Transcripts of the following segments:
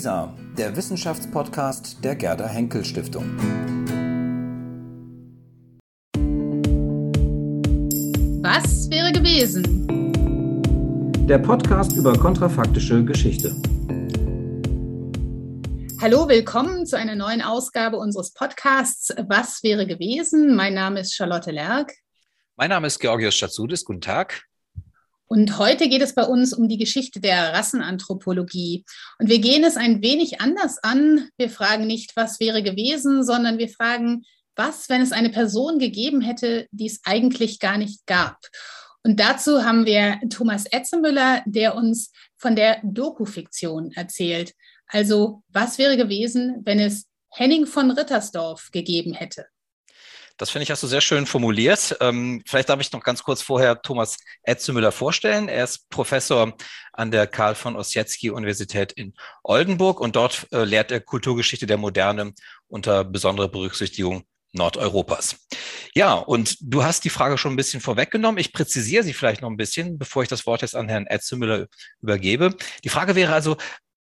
WISA, der Wissenschaftspodcast der Gerda Henkel Stiftung. Was wäre gewesen? Der Podcast über kontrafaktische Geschichte. Hallo, willkommen zu einer neuen Ausgabe unseres Podcasts Was wäre gewesen? Mein Name ist Charlotte Lerck. Mein Name ist Georgios Schatzudis. Guten Tag. Und heute geht es bei uns um die Geschichte der Rassenanthropologie. Und wir gehen es ein wenig anders an. Wir fragen nicht, was wäre gewesen, sondern wir fragen, was, wenn es eine Person gegeben hätte, die es eigentlich gar nicht gab. Und dazu haben wir Thomas Etzemüller, der uns von der Dokufiktion erzählt. Also, was wäre gewesen, wenn es Henning von Rittersdorf gegeben hätte? Das finde ich, hast du sehr schön formuliert. Ähm, vielleicht darf ich noch ganz kurz vorher Thomas Etzemüller vorstellen. Er ist Professor an der Karl von Ossietzky Universität in Oldenburg und dort äh, lehrt er Kulturgeschichte der Moderne unter besonderer Berücksichtigung Nordeuropas. Ja, und du hast die Frage schon ein bisschen vorweggenommen. Ich präzisiere sie vielleicht noch ein bisschen, bevor ich das Wort jetzt an Herrn Etzemüller übergebe. Die Frage wäre also,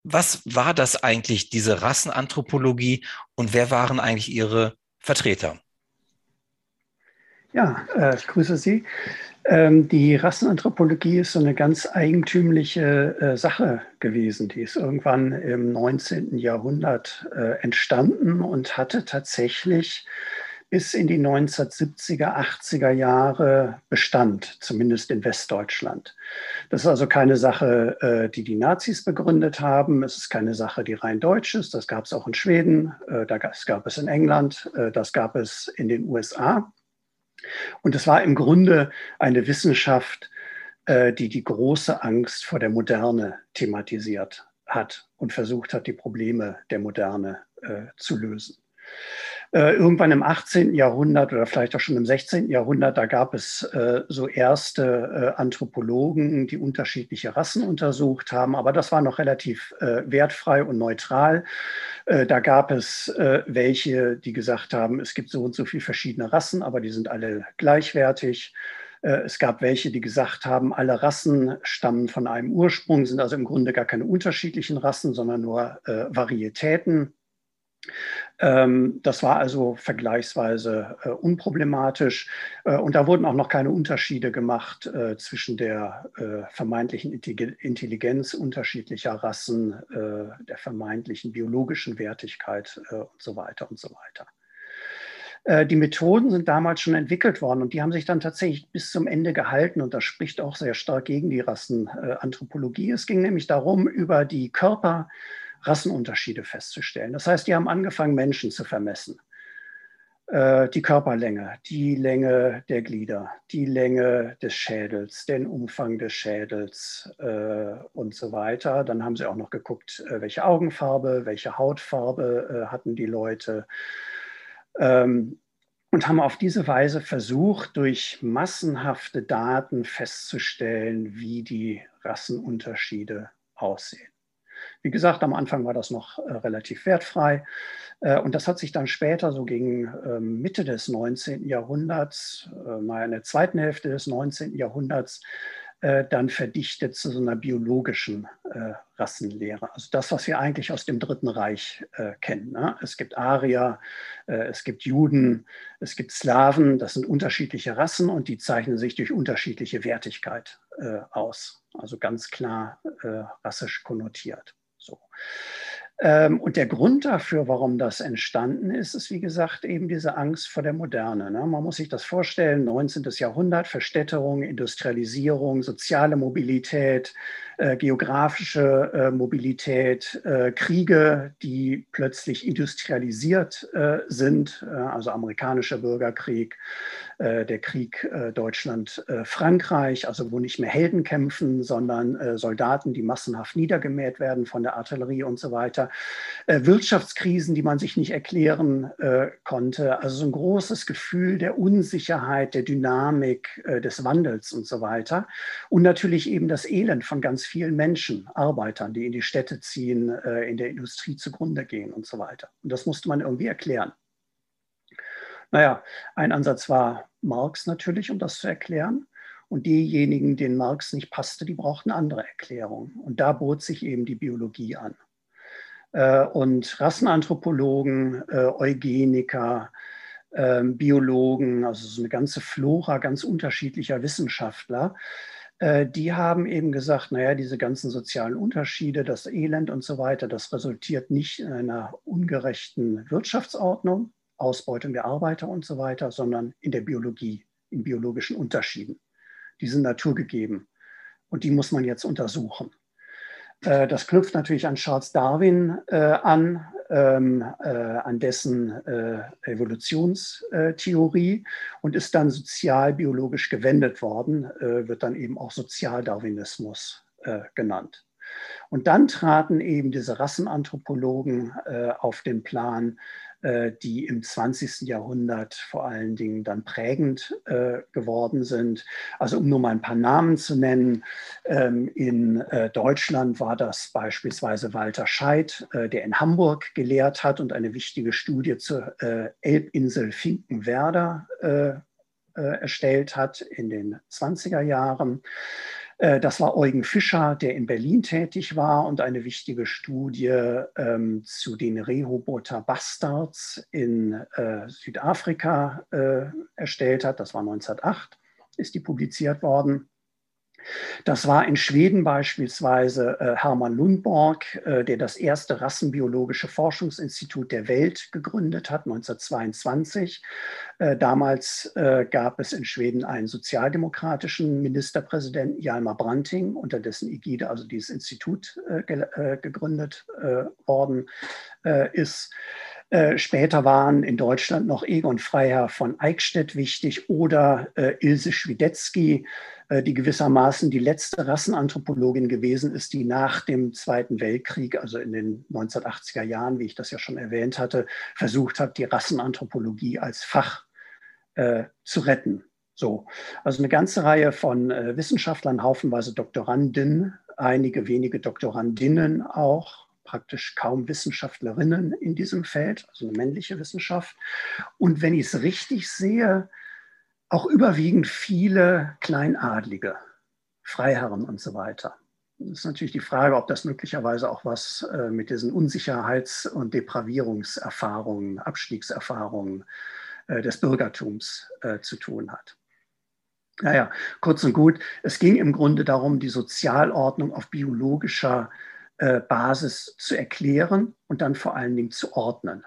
was war das eigentlich, diese Rassenanthropologie und wer waren eigentlich ihre Vertreter? Ja, äh, ich grüße Sie. Ähm, die Rassenanthropologie ist so eine ganz eigentümliche äh, Sache gewesen. Die ist irgendwann im 19. Jahrhundert äh, entstanden und hatte tatsächlich bis in die 1970er, 80er Jahre Bestand, zumindest in Westdeutschland. Das ist also keine Sache, äh, die die Nazis begründet haben. Es ist keine Sache, die rein deutsch ist. Das gab es auch in Schweden, äh, das gab es in England, äh, das gab es in den USA. Und es war im Grunde eine Wissenschaft, äh, die die große Angst vor der Moderne thematisiert hat und versucht hat, die Probleme der Moderne äh, zu lösen. Äh, irgendwann im 18. Jahrhundert oder vielleicht auch schon im 16. Jahrhundert, da gab es äh, so erste äh, Anthropologen, die unterschiedliche Rassen untersucht haben, aber das war noch relativ äh, wertfrei und neutral. Äh, da gab es welche, die gesagt haben, es gibt so und so viele verschiedene Rassen, aber die sind alle gleichwertig. Es gab welche, die gesagt haben, alle Rassen stammen von einem Ursprung, sind also im Grunde gar keine unterschiedlichen Rassen, sondern nur Varietäten. Ähm, das war also vergleichsweise äh, unproblematisch. Äh, und da wurden auch noch keine Unterschiede gemacht äh, zwischen der vermeintlichen Intelligenz unterschiedlicher Rassen, der vermeintlichen biologischen Wertigkeit und so weiter und so weiter. Die Methoden sind damals schon entwickelt worden und die haben sich dann tatsächlich bis zum Ende gehalten und das spricht auch sehr stark gegen die Rassenanthropologie. Es ging nämlich darum, über die Körper Rassenunterschiede festzustellen. Das heißt, die haben angefangen, Menschen zu vermessen. Äh, die Körperlänge, die Länge der Glieder, die Länge des Schädels, den Umfang des Schädels äh, und so weiter. Dann haben sie auch noch geguckt, äh, welche Augenfarbe, welche Hautfarbe hatten die Leute. Ähm, und haben auf diese Weise versucht, durch massenhafte Daten festzustellen, wie die Rassenunterschiede aussehen. Wie gesagt, am Anfang war das noch äh, relativ wertfrei. Äh, und das hat sich dann später, so gegen äh, Mitte des 19. Jahrhunderts, äh, mal in der zweiten Hälfte des 19. Jahrhunderts, äh, dann verdichtet zu so einer biologischen äh, Rassenlehre. Also das, was wir eigentlich aus dem Dritten Reich kennen. Ne? Es gibt Arier, es gibt Juden, es gibt Slawen. Das sind unterschiedliche Rassen und die zeichnen sich durch unterschiedliche Wertigkeit aus. Also ganz klar rassisch konnotiert. So. Ähm, und der Grund dafür, warum das entstanden ist, ist wie gesagt eben diese Angst vor der Moderne. Ne? Man muss sich das vorstellen, 19. Jahrhundert, Verstädterung, Industrialisierung, soziale Mobilität, äh, geografische äh, Mobilität, äh, Kriege, die plötzlich industrialisiert äh, sind, äh, also amerikanischer Bürgerkrieg, der Krieg Deutschland-Frankreich, also wo nicht mehr Helden kämpfen, sondern Soldaten, die massenhaft niedergemäht werden von der Artillerie und so weiter. Wirtschaftskrisen, die man sich nicht erklären konnte. Also so ein großes Gefühl der Unsicherheit, der Dynamik, des Wandels und so weiter. Und natürlich eben das Elend von ganz vielen Menschen, Arbeitern, die in die Städte ziehen, äh, in der Industrie zugrunde gehen und so weiter. Und das musste man irgendwie erklären. Naja, ein Ansatz war Marx natürlich, um das zu erklären. Und diejenigen, denen Marx nicht passte, die brauchten andere Erklärungen. Und da bot sich eben die Biologie an. Äh, und Rassenanthropologen, äh, Eugeniker, ähm, Biologen, also so eine ganze Flora ganz unterschiedlicher Wissenschaftler, die haben eben gesagt, naja, diese ganzen sozialen Unterschiede, das Elend und so weiter, das resultiert nicht in einer ungerechten Wirtschaftsordnung, Ausbeutung der Arbeiter und so weiter, sondern in der Biologie, in biologischen Unterschieden. Die sind naturgegeben und die muss man jetzt untersuchen. Äh, das knüpft natürlich an Charles Darwin äh, an, ähm, äh, an dessen äh, Evolutionstheorie und ist dann sozialbiologisch gewendet worden, äh, wird dann eben auch Sozialdarwinismus äh, genannt. Und dann traten eben diese Rassenanthropologen auf den Plan, äh, die im 20. Jahrhundert vor allen Dingen dann prägend äh, geworden sind. Also um nur mal ein paar Namen zu nennen, ähm, in äh, Deutschland war das beispielsweise Walter Scheidt, der in Hamburg gelehrt hat und eine wichtige Studie zur Elbinsel Finkenwerder erstellt hat in den 20er Jahren. Äh, das war Eugen Fischer, der in Berlin tätig war und eine wichtige Studie ähm, zu den Rehoboter Bastards in äh, Südafrika äh, erstellt hat. Das war 1908, ist die publiziert worden. Das war in Schweden beispielsweise äh, Hermann Lundborg, äh, der das erste rassenbiologische Forschungsinstitut der Welt gegründet hat, 1922. Äh, damals äh, gab es in Schweden einen sozialdemokratischen Ministerpräsidenten, Hjalmar Branting, unter dessen Ägide also dieses Institut äh, ge äh, gegründet worden ist. Äh, später waren in Deutschland noch Egon Freiherr von Eickstedt wichtig oder äh, Ilse Schwidetzky, die gewissermaßen die letzte Rassenanthropologin gewesen ist, die nach dem Zweiten Weltkrieg, also in den 1980er Jahren, wie ich das ja schon erwähnt hatte, versucht hat, die Rassenanthropologie als Fach äh, zu retten. So, also eine ganze Reihe von äh, Wissenschaftlern, haufenweise Doktoranden, einige wenige Doktorandinnen auch, praktisch kaum Wissenschaftlerinnen in diesem Feld, also eine männliche Wissenschaft. Und wenn ich es richtig sehe, auch überwiegend viele Kleinadlige, Freiherren und so weiter. Das ist natürlich die Frage, ob das möglicherweise auch was äh, mit diesen Unsicherheits- und Depravierungserfahrungen, Abstiegserfahrungen äh, des Bürgertums äh, zu tun hat. Naja, kurz und gut, es ging im Grunde darum, die Sozialordnung auf biologischer äh, Basis zu erklären und dann vor allen Dingen zu ordnen.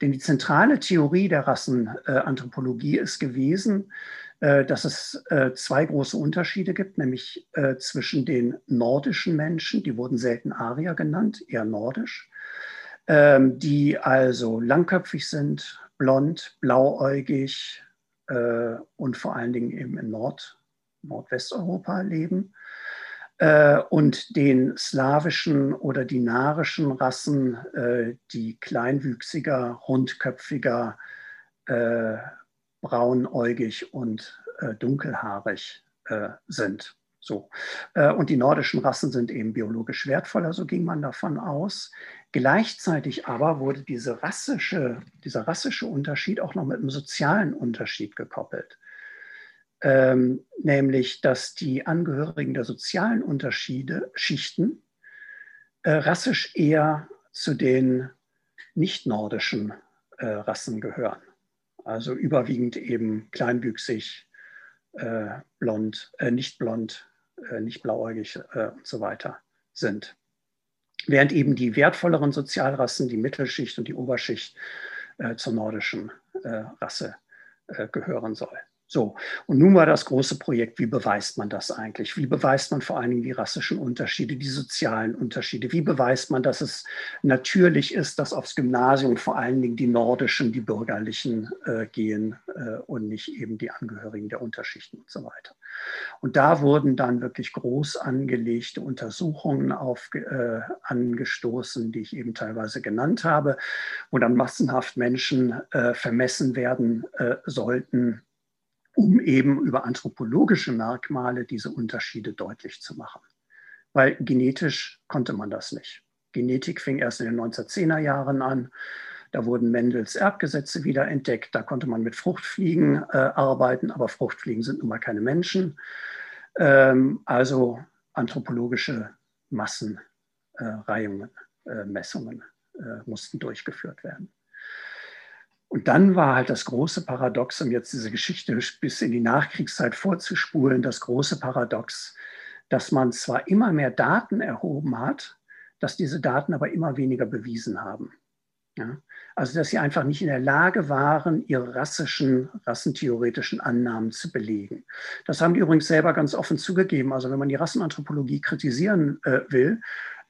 Denn die zentrale Theorie der Rassenanthropologie ist gewesen, äh, dass es äh, zwei große Unterschiede gibt, nämlich zwischen den nordischen Menschen, die wurden selten Arier genannt, eher nordisch, ähm, die also langköpfig sind, blond, blauäugig und vor allen Dingen eben in Nord, Nordwesteuropa leben. äh, und den slawischen oder dinarischen Rassen, äh, die kleinwüchsiger, rundköpfiger, äh, braunäugig und äh, dunkelhaarig äh, sind. So. Äh, und die nordischen Rassen sind eben biologisch wertvoller, so ging man davon aus. Gleichzeitig aber wurde diese rassische, dieser rassische Unterschied auch noch mit einem sozialen Unterschied gekoppelt ähm, nämlich dass die Angehörigen der sozialen Unterschiede, Schichten, äh, rassisch eher zu den nicht-nordischen äh, Rassen gehören. Also überwiegend eben kleinwüchsig, äh, blond, äh, nicht blond, äh, nicht blauäugig äh, und so weiter sind. Während eben die wertvolleren Sozialrassen, die Mittelschicht und die Oberschicht, zur nordischen Rasse gehören soll. So, und nun war das große Projekt, wie beweist man das eigentlich? Wie beweist man vor allen Dingen die rassischen Unterschiede, die sozialen Unterschiede? Wie beweist man, dass es natürlich ist, dass aufs Gymnasium vor allen Dingen die nordischen, die bürgerlichen äh, gehen äh, und nicht eben die Angehörigen der Unterschichten und so weiter? Und da wurden dann wirklich groß angelegte Untersuchungen auf, äh, angestoßen, die ich eben teilweise genannt habe, wo dann massenhaft Menschen äh, vermessen werden äh, sollten um eben über anthropologische Merkmale diese Unterschiede deutlich zu machen. Weil genetisch konnte man das nicht. Genetik fing erst in den 1910er Jahren an. Da wurden Mendels Erbgesetze wieder entdeckt. Da konnte man mit Fruchtfliegen äh, arbeiten, aber Fruchtfliegen sind nun mal keine Menschen. Ähm, also anthropologische Massenreihungen Messungen mussten durchgeführt werden. Und dann war halt das große Paradox, um jetzt diese Geschichte bis in die Nachkriegszeit vorzuspulen, das große Paradox, dass man zwar immer mehr Daten erhoben hat, dass diese Daten aber immer weniger bewiesen haben. Ja? Also dass sie einfach nicht in der Lage waren, ihre rassischen, rassentheoretischen Annahmen zu belegen. Das haben die übrigens selber ganz offen zugegeben. Also wenn man die Rassenanthropologie kritisieren äh, will,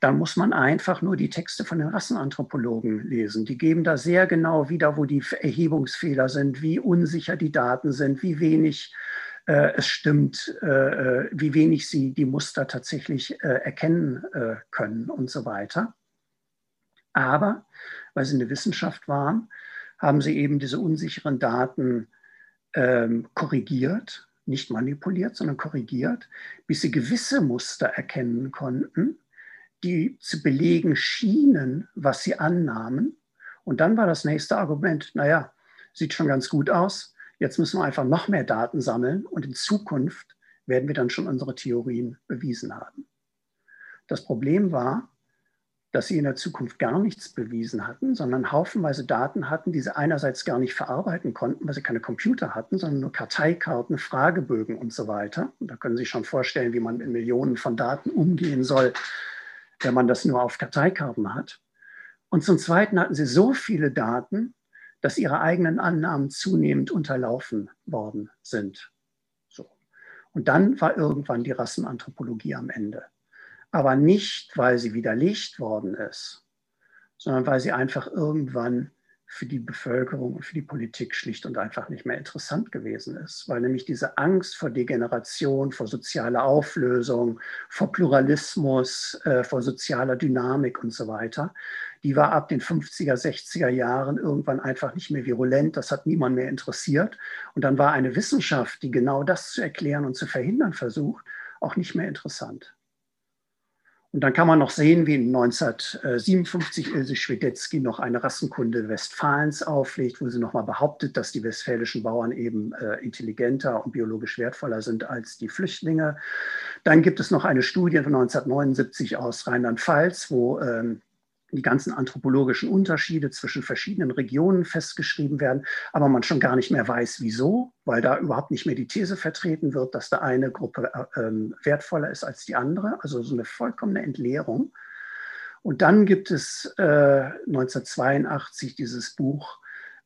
dann muss man einfach nur die Texte von den Rassenanthropologen lesen. Die geben da sehr genau wieder, wo die Erhebungsfehler sind, wie unsicher die Daten sind, wie wenig äh, es stimmt, äh, äh, wie wenig sie die Muster tatsächlich äh, erkennen äh, können und so weiter. Aber weil sie eine Wissenschaft waren, haben sie eben diese unsicheren Daten ähm, korrigiert, nicht manipuliert, sondern korrigiert, bis sie gewisse Muster erkennen konnten die zu belegen schienen, was sie annahmen. Und dann war das nächste Argument, naja, sieht schon ganz gut aus, jetzt müssen wir einfach noch mehr Daten sammeln und in Zukunft werden wir dann schon unsere Theorien bewiesen haben. Das Problem war, dass sie in der Zukunft gar nichts bewiesen hatten, sondern haufenweise Daten hatten, die sie einerseits gar nicht verarbeiten konnten, weil sie keine Computer hatten, sondern nur Karteikarten, Fragebögen und so weiter. Und da können Sie sich schon vorstellen, wie man mit Millionen von Daten umgehen soll, wenn man das nur auf Karteikarten hat. Und zum Zweiten hatten sie so viele Daten, dass ihre eigenen Annahmen zunehmend unterlaufen worden sind. So. Und dann war irgendwann die Rassenanthropologie am Ende. Aber nicht, weil sie widerlegt worden ist, sondern weil sie einfach irgendwann für die Bevölkerung und für die Politik schlicht und einfach nicht mehr interessant gewesen ist, weil nämlich diese Angst vor Degeneration, vor sozialer Auflösung, vor Pluralismus, äh, vor sozialer Dynamik und so weiter, die war ab den 50er, 60er Jahren irgendwann einfach nicht mehr virulent, das hat niemand mehr interessiert und dann war eine Wissenschaft, die genau das zu erklären und zu verhindern versucht, auch nicht mehr interessant. Und dann kann man noch sehen, wie 1957 Ilse Schwedetzky noch eine Rassenkunde Westfalens auflegt, wo sie nochmal behauptet, dass die westfälischen Bauern eben äh, intelligenter und biologisch wertvoller sind als die Flüchtlinge. Dann gibt es noch eine Studie von 1979 aus Rheinland-Pfalz, wo ähm, die ganzen anthropologischen Unterschiede zwischen verschiedenen Regionen festgeschrieben werden, aber man schon gar nicht mehr weiß, wieso, weil da überhaupt nicht mehr die These vertreten wird, dass da eine Gruppe äh, ähm, wertvoller ist als die andere, also so eine vollkommene Entleerung. Und dann gibt es äh, 1982 dieses Buch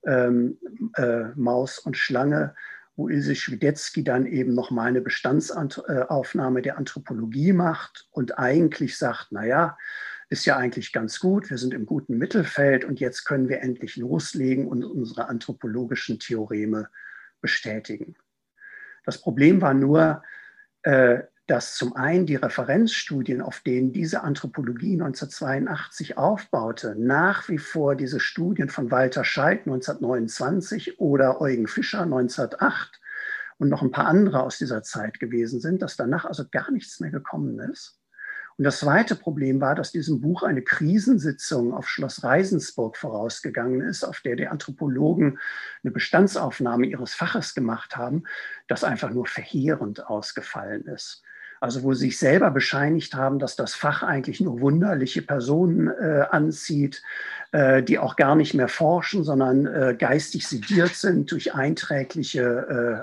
ähm, äh, Maus und Schlange, wo Ilse Schwidetzky dann eben nochmal eine Bestandsaufnahme der Anthropologie macht und eigentlich sagt, naja, ist ja eigentlich ganz gut, wir sind im guten Mittelfeld und jetzt können wir endlich loslegen und unsere anthropologischen Theoreme bestätigen. Das Problem war nur, äh, dass zum einen die Referenzstudien, auf denen diese Anthropologie 1982 aufbaute, nach wie vor diese Studien von Walter Scheidt 1929 oder Eugen Fischer 1908 und noch ein paar andere aus dieser Zeit gewesen sind, dass danach also gar nichts mehr gekommen ist. Und das zweite Problem war, dass diesem Buch eine Krisensitzung auf Schloss Reisensburg vorausgegangen ist, auf der die Anthropologen eine Bestandsaufnahme ihres Faches gemacht haben, das einfach nur verheerend ausgefallen ist. Also wo sie sich selber bescheinigt haben, dass das Fach eigentlich nur wunderliche Personen äh, anzieht, äh, die auch gar nicht mehr forschen, sondern äh, geistig sediert sind durch einträgliche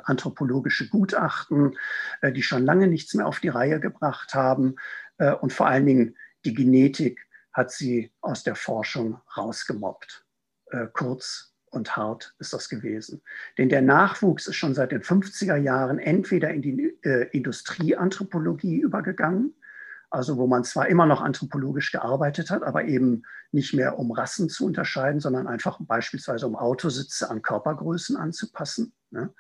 äh, anthropologische Gutachten, äh, die schon lange nichts mehr auf die Reihe gebracht haben. Äh, und vor allen Dingen die Genetik hat sie aus der Forschung rausgemobbt. Äh, kurz und hart ist das gewesen. Denn der Nachwuchs ist schon seit den 50er Jahren entweder in die äh, Industrieanthropologie übergegangen, also wo man zwar immer noch anthropologisch gearbeitet hat, aber eben nicht mehr um Rassen zu unterscheiden, sondern einfach beispielsweise um Autositze an Körpergrößen anzupassen. Ne?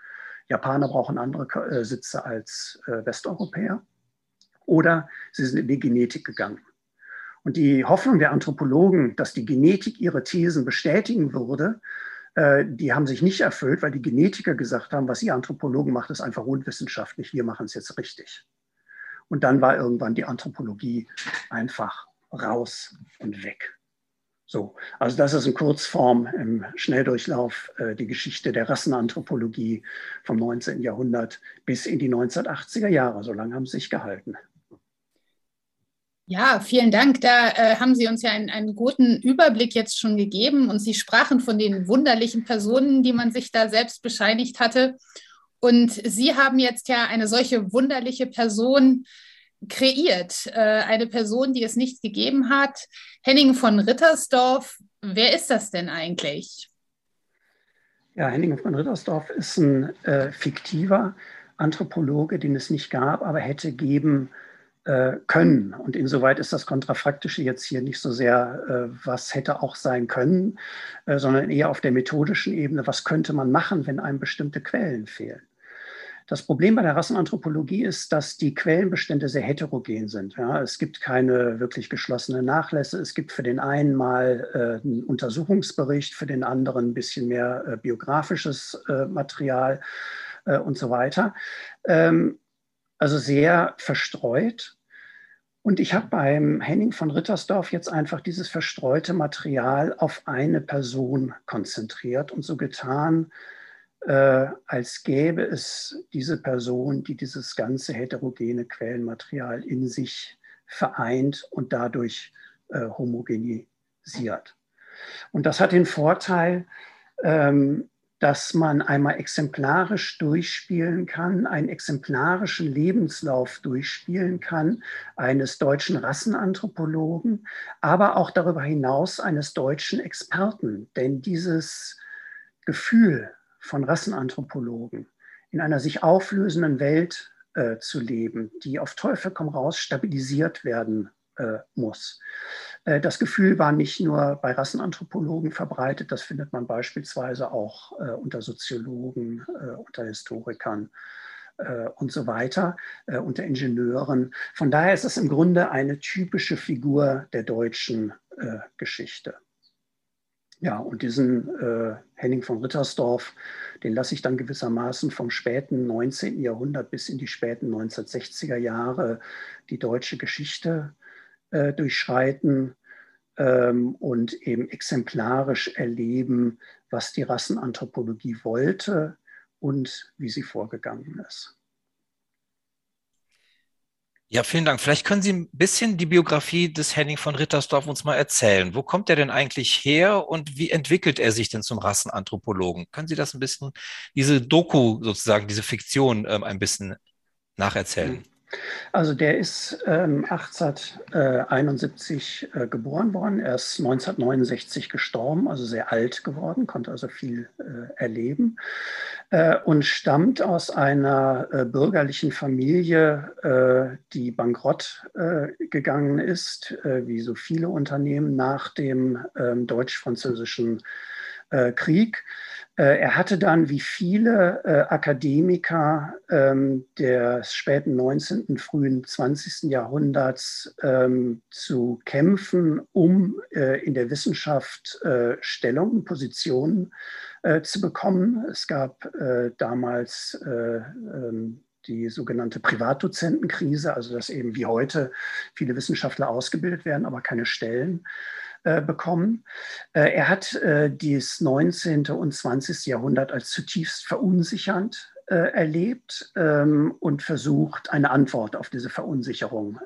Japaner brauchen andere Sitze als Westeuropäer oder sie sind in die Genetik gegangen. Und die Hoffnung der Anthropologen, dass die Genetik ihre Thesen bestätigen würde, äh, die haben sich nicht erfüllt, weil die Genetiker gesagt haben, was ihr Anthropologen macht, ist einfach unwissenschaftlich, wir machen es jetzt richtig. Und dann war irgendwann die Anthropologie einfach raus und weg. So, also das ist in Kurzform im Schnelldurchlauf äh, die Geschichte der Rassenanthropologie vom 19. Jahrhundert bis in die 1980er Jahre. So lange haben sie sich gehalten. Ja, vielen Dank. Da äh, haben Sie uns ja einen, einen, guten Überblick jetzt schon gegeben und Sie sprachen von den wunderlichen Personen, die man sich da selbst bescheinigt hatte. Und Sie haben jetzt ja eine solche wunderliche Person kreiert, äh, eine Person, die es nicht gegeben hat. Henning von Rittersdorf, wer ist das denn eigentlich? Ja, Henning von Rittersdorf ist ein äh, fiktiver Anthropologe, den es nicht gab, aber hätte geben äh, können. Und insoweit ist das Kontrafaktische jetzt hier nicht so sehr, äh, was hätte auch sein können, äh, sondern eher auf der methodischen Ebene, was könnte man machen, wenn einem bestimmte Quellen fehlen. Das Problem bei der Rassenanthropologie ist, dass die Quellenbestände sehr heterogen sind. Ja, es gibt keine wirklich geschlossenen Nachlässe. Es gibt für den einen mal äh, einen Untersuchungsbericht, für den anderen ein bisschen mehr äh, biografisches äh, Material äh, und so weiter. Ähm, also sehr verstreut. Und ich habe beim Henning von Rittersdorf jetzt einfach dieses verstreute Material auf eine Person konzentriert und so getan, äh, als gäbe es diese Person, die dieses ganze heterogene Quellenmaterial in sich vereint und dadurch äh, homogenisiert. Und das hat den Vorteil, ähm, dass man einmal exemplarisch durchspielen kann, einen exemplarischen Lebenslauf durchspielen kann eines deutschen Rassenanthropologen, aber auch darüber hinaus eines deutschen Experten. Denn dieses Gefühl von Rassenanthropologen in einer sich auflösenden Welt äh, zu leben, die auf Teufel komm raus stabilisiert werden muss. Äh, das Gefühl war nicht nur bei Rassenanthropologen verbreitet, das findet man beispielsweise auch äh, unter Soziologen, unter Historikern und so weiter, unter Ingenieuren. Von daher ist es im Grunde eine typische Figur der deutschen Geschichte. Ja, und diesen äh, Henning von Rittersdorf, den lasse ich dann gewissermaßen vom späten 19. Jahrhundert bis in die späten 1960er Jahre die deutsche Geschichte äh, durchschreiten ähm, und eben exemplarisch erleben, was die Rassenanthropologie wollte und wie sie vorgegangen ist. Ja, vielen Dank. Vielleicht können Sie ein bisschen die Biografie des Henning von Rittersdorf uns mal erzählen. Wo kommt er denn eigentlich her und wie entwickelt er sich denn zum Rassenanthropologen? Können Sie das ein bisschen, diese Doku sozusagen, diese Fiktion ähm, ein bisschen nacherzählen? Also der ist ähm, 1871 äh, geboren worden, er ist 1969 gestorben, also sehr alt geworden, konnte also viel äh, erleben äh, und stammt aus einer äh, bürgerlichen Familie, äh, die bankrott äh, gegangen ist, wie so viele Unternehmen nach dem ähm, deutsch-französischen Krieg. Äh, er hatte dann, wie viele äh, Akademiker ähm, des späten 19., frühen 20. Jahrhunderts ähm, zu kämpfen, um äh, in der Wissenschaft Stellungen, Positionen zu bekommen. Es gab damals ähm, die sogenannte Privatdozentenkrise, also dass eben wie heute viele Wissenschaftler ausgebildet werden, aber keine Stellen äh, bekommen. Äh, er hat äh, das 19. und 20. Jahrhundert als zutiefst verunsichernd erlebt ähm, und versucht, eine Antwort auf diese Verunsicherung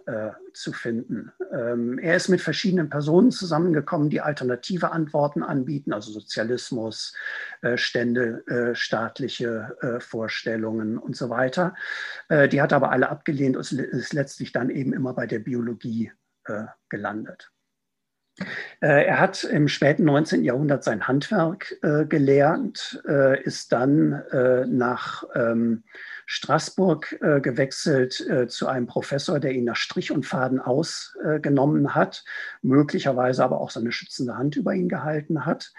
zu finden. Ähm, er ist mit verschiedenen Personen zusammengekommen, die alternative Antworten anbieten, also Sozialismus, Stände, staatliche Vorstellungen und so weiter. die hat er aber alle abgelehnt und ist letztlich dann eben immer bei der Biologie gelandet. Äh, er hat im späten 19. Jahrhundert sein Handwerk äh, gelernt, äh, ist dann äh, nach ähm, Straßburg äh, gewechselt äh, zu einem Professor, der ihn nach Strich und Faden ausgenommen hat, möglicherweise aber auch seine schützende Hand über ihn gehalten hat,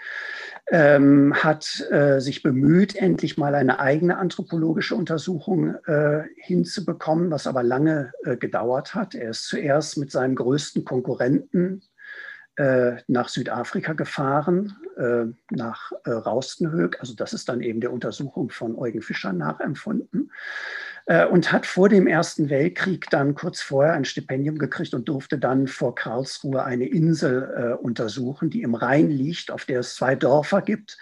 ähm, hat sich bemüht, endlich mal eine eigene anthropologische Untersuchung hinzubekommen, was aber lange gedauert hat. Er ist zuerst mit seinem größten Konkurrenten, nach Südafrika gefahren, äh, nach äh, Raustenhög. Also das ist dann eben der Untersuchung von Eugen Fischer nachempfunden. Äh, und hat vor dem Ersten Weltkrieg dann kurz vorher ein Stipendium gekriegt und durfte dann vor Karlsruhe eine Insel äh, untersuchen, die im Rhein liegt, auf der es zwei Dörfer gibt,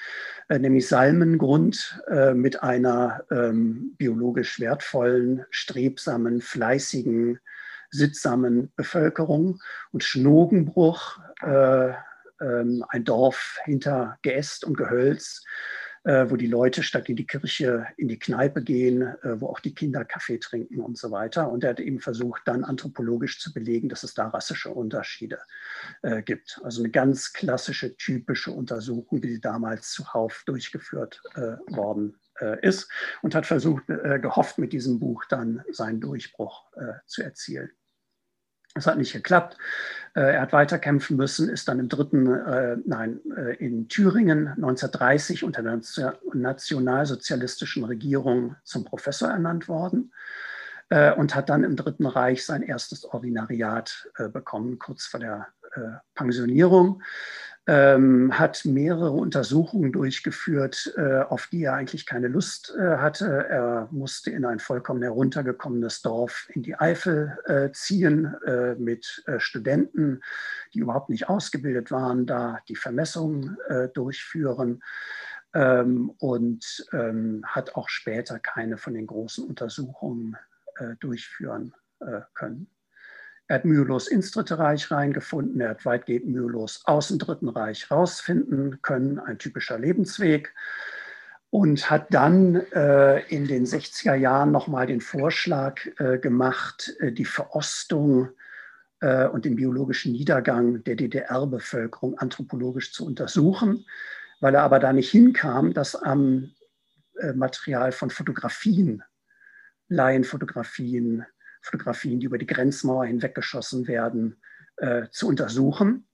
äh, nämlich Salmengrund mit einer ähm, biologisch wertvollen, strebsamen, fleißigen, sittsamen Bevölkerung und Schnogenbruch, äh, ähm, ein Dorf hinter Geäst und Gehölz, äh, wo die Leute statt in die Kirche in die Kneipe gehen, äh, wo auch die Kinder Kaffee trinken und so weiter. Und er hat eben versucht, dann anthropologisch zu belegen, dass es da rassische Unterschiede äh, gibt. Also eine ganz klassische, typische Untersuchung, wie sie damals zuhauf durchgeführt äh, worden äh, ist und hat versucht, gehofft, mit diesem Buch dann seinen Durchbruch zu erzielen. Es hat nicht geklappt. Äh, er hat weiterkämpfen müssen, ist dann im dritten, äh, nein, äh, in Thüringen 1930 unter der nationalsozialistischen Regierung zum Professor ernannt worden äh, und hat dann im Dritten Reich sein erstes Ordinariat äh, bekommen, kurz vor der äh, Pensionierung ähm, hat mehrere Untersuchungen durchgeführt, äh, auf die er eigentlich keine Lust äh, hatte. Er musste in ein vollkommen heruntergekommenes Dorf in die Eifel äh, ziehen äh, mit äh, Studenten, die überhaupt nicht ausgebildet waren, da die Vermessungen äh, durchführen. Ähm, und ähm, hat auch später keine von den großen Untersuchungen durchführen können. Er hat mühelos ins Dritte Reich reingefunden, er hat weitgehend mühelos aus dem Dritten Reich rausfinden können, ein typischer Lebensweg. Und hat dann äh, in den 60er Jahren nochmal den Vorschlag äh, gemacht, äh, die Verostung äh, und den biologischen Niedergang der DDR-Bevölkerung anthropologisch zu untersuchen, weil er aber da nicht hinkam, das am äh, Material von Fotografien, Laienfotografien, Fotografien, die über die Grenzmauer hinweggeschossen werden, äh, zu untersuchen.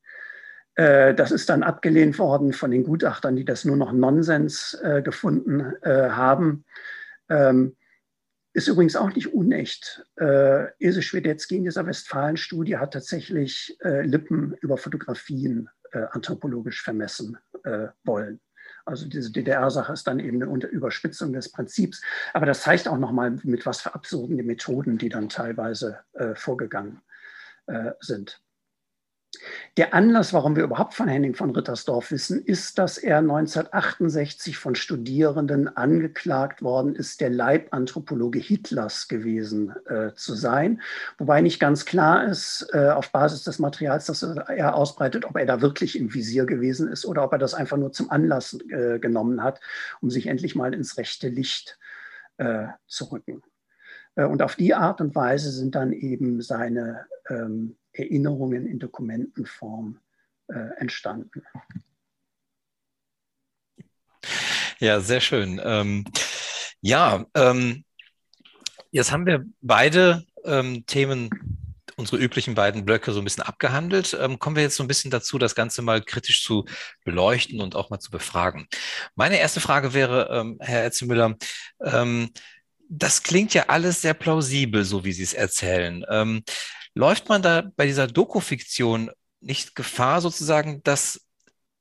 Äh, das ist dann abgelehnt worden von den Gutachtern, die das nur noch Nonsens äh, gefunden äh, haben. Ähm, ist übrigens auch nicht unecht. Äh, Ilse Schwedetzky in dieser Westfalen-Studie hat tatsächlich äh, Lippen über Fotografien äh, anthropologisch vermessen wollen. Also diese DDR-Sache ist dann eben eine Überspitzung des Prinzips. Aber das zeigt auch nochmal, mit was für absurden Methoden die dann teilweise äh, vorgegangen äh, sind. Der Anlass, warum wir überhaupt von Henning von Rittersdorf wissen, ist, dass er 1968 von Studierenden angeklagt worden ist, der Leibanthropologe Hitlers gewesen äh, zu sein. Wobei nicht ganz klar ist, äh, auf Basis des Materials, das er ausbreitet, ob er da wirklich im Visier gewesen ist oder ob er das einfach nur zum Anlass äh, genommen hat, um sich endlich mal ins rechte Licht äh, zu rücken. Äh, und auf die Art und Weise sind dann eben seine ähm, Erinnerungen in Dokumentenform äh, entstanden. Ja, sehr schön. Ähm, ja, ähm, jetzt haben wir beide ähm, Themen, unsere üblichen beiden Blöcke so ein bisschen abgehandelt. Ähm, kommen wir jetzt so ein bisschen dazu, das Ganze mal kritisch zu beleuchten und auch mal zu befragen. Meine erste Frage wäre, ähm, Herr Etzemüller, ähm, das klingt ja alles sehr plausibel, so wie Sie es erzählen. Ähm, läuft man da bei dieser Doku-Fiktion nicht Gefahr sozusagen, dass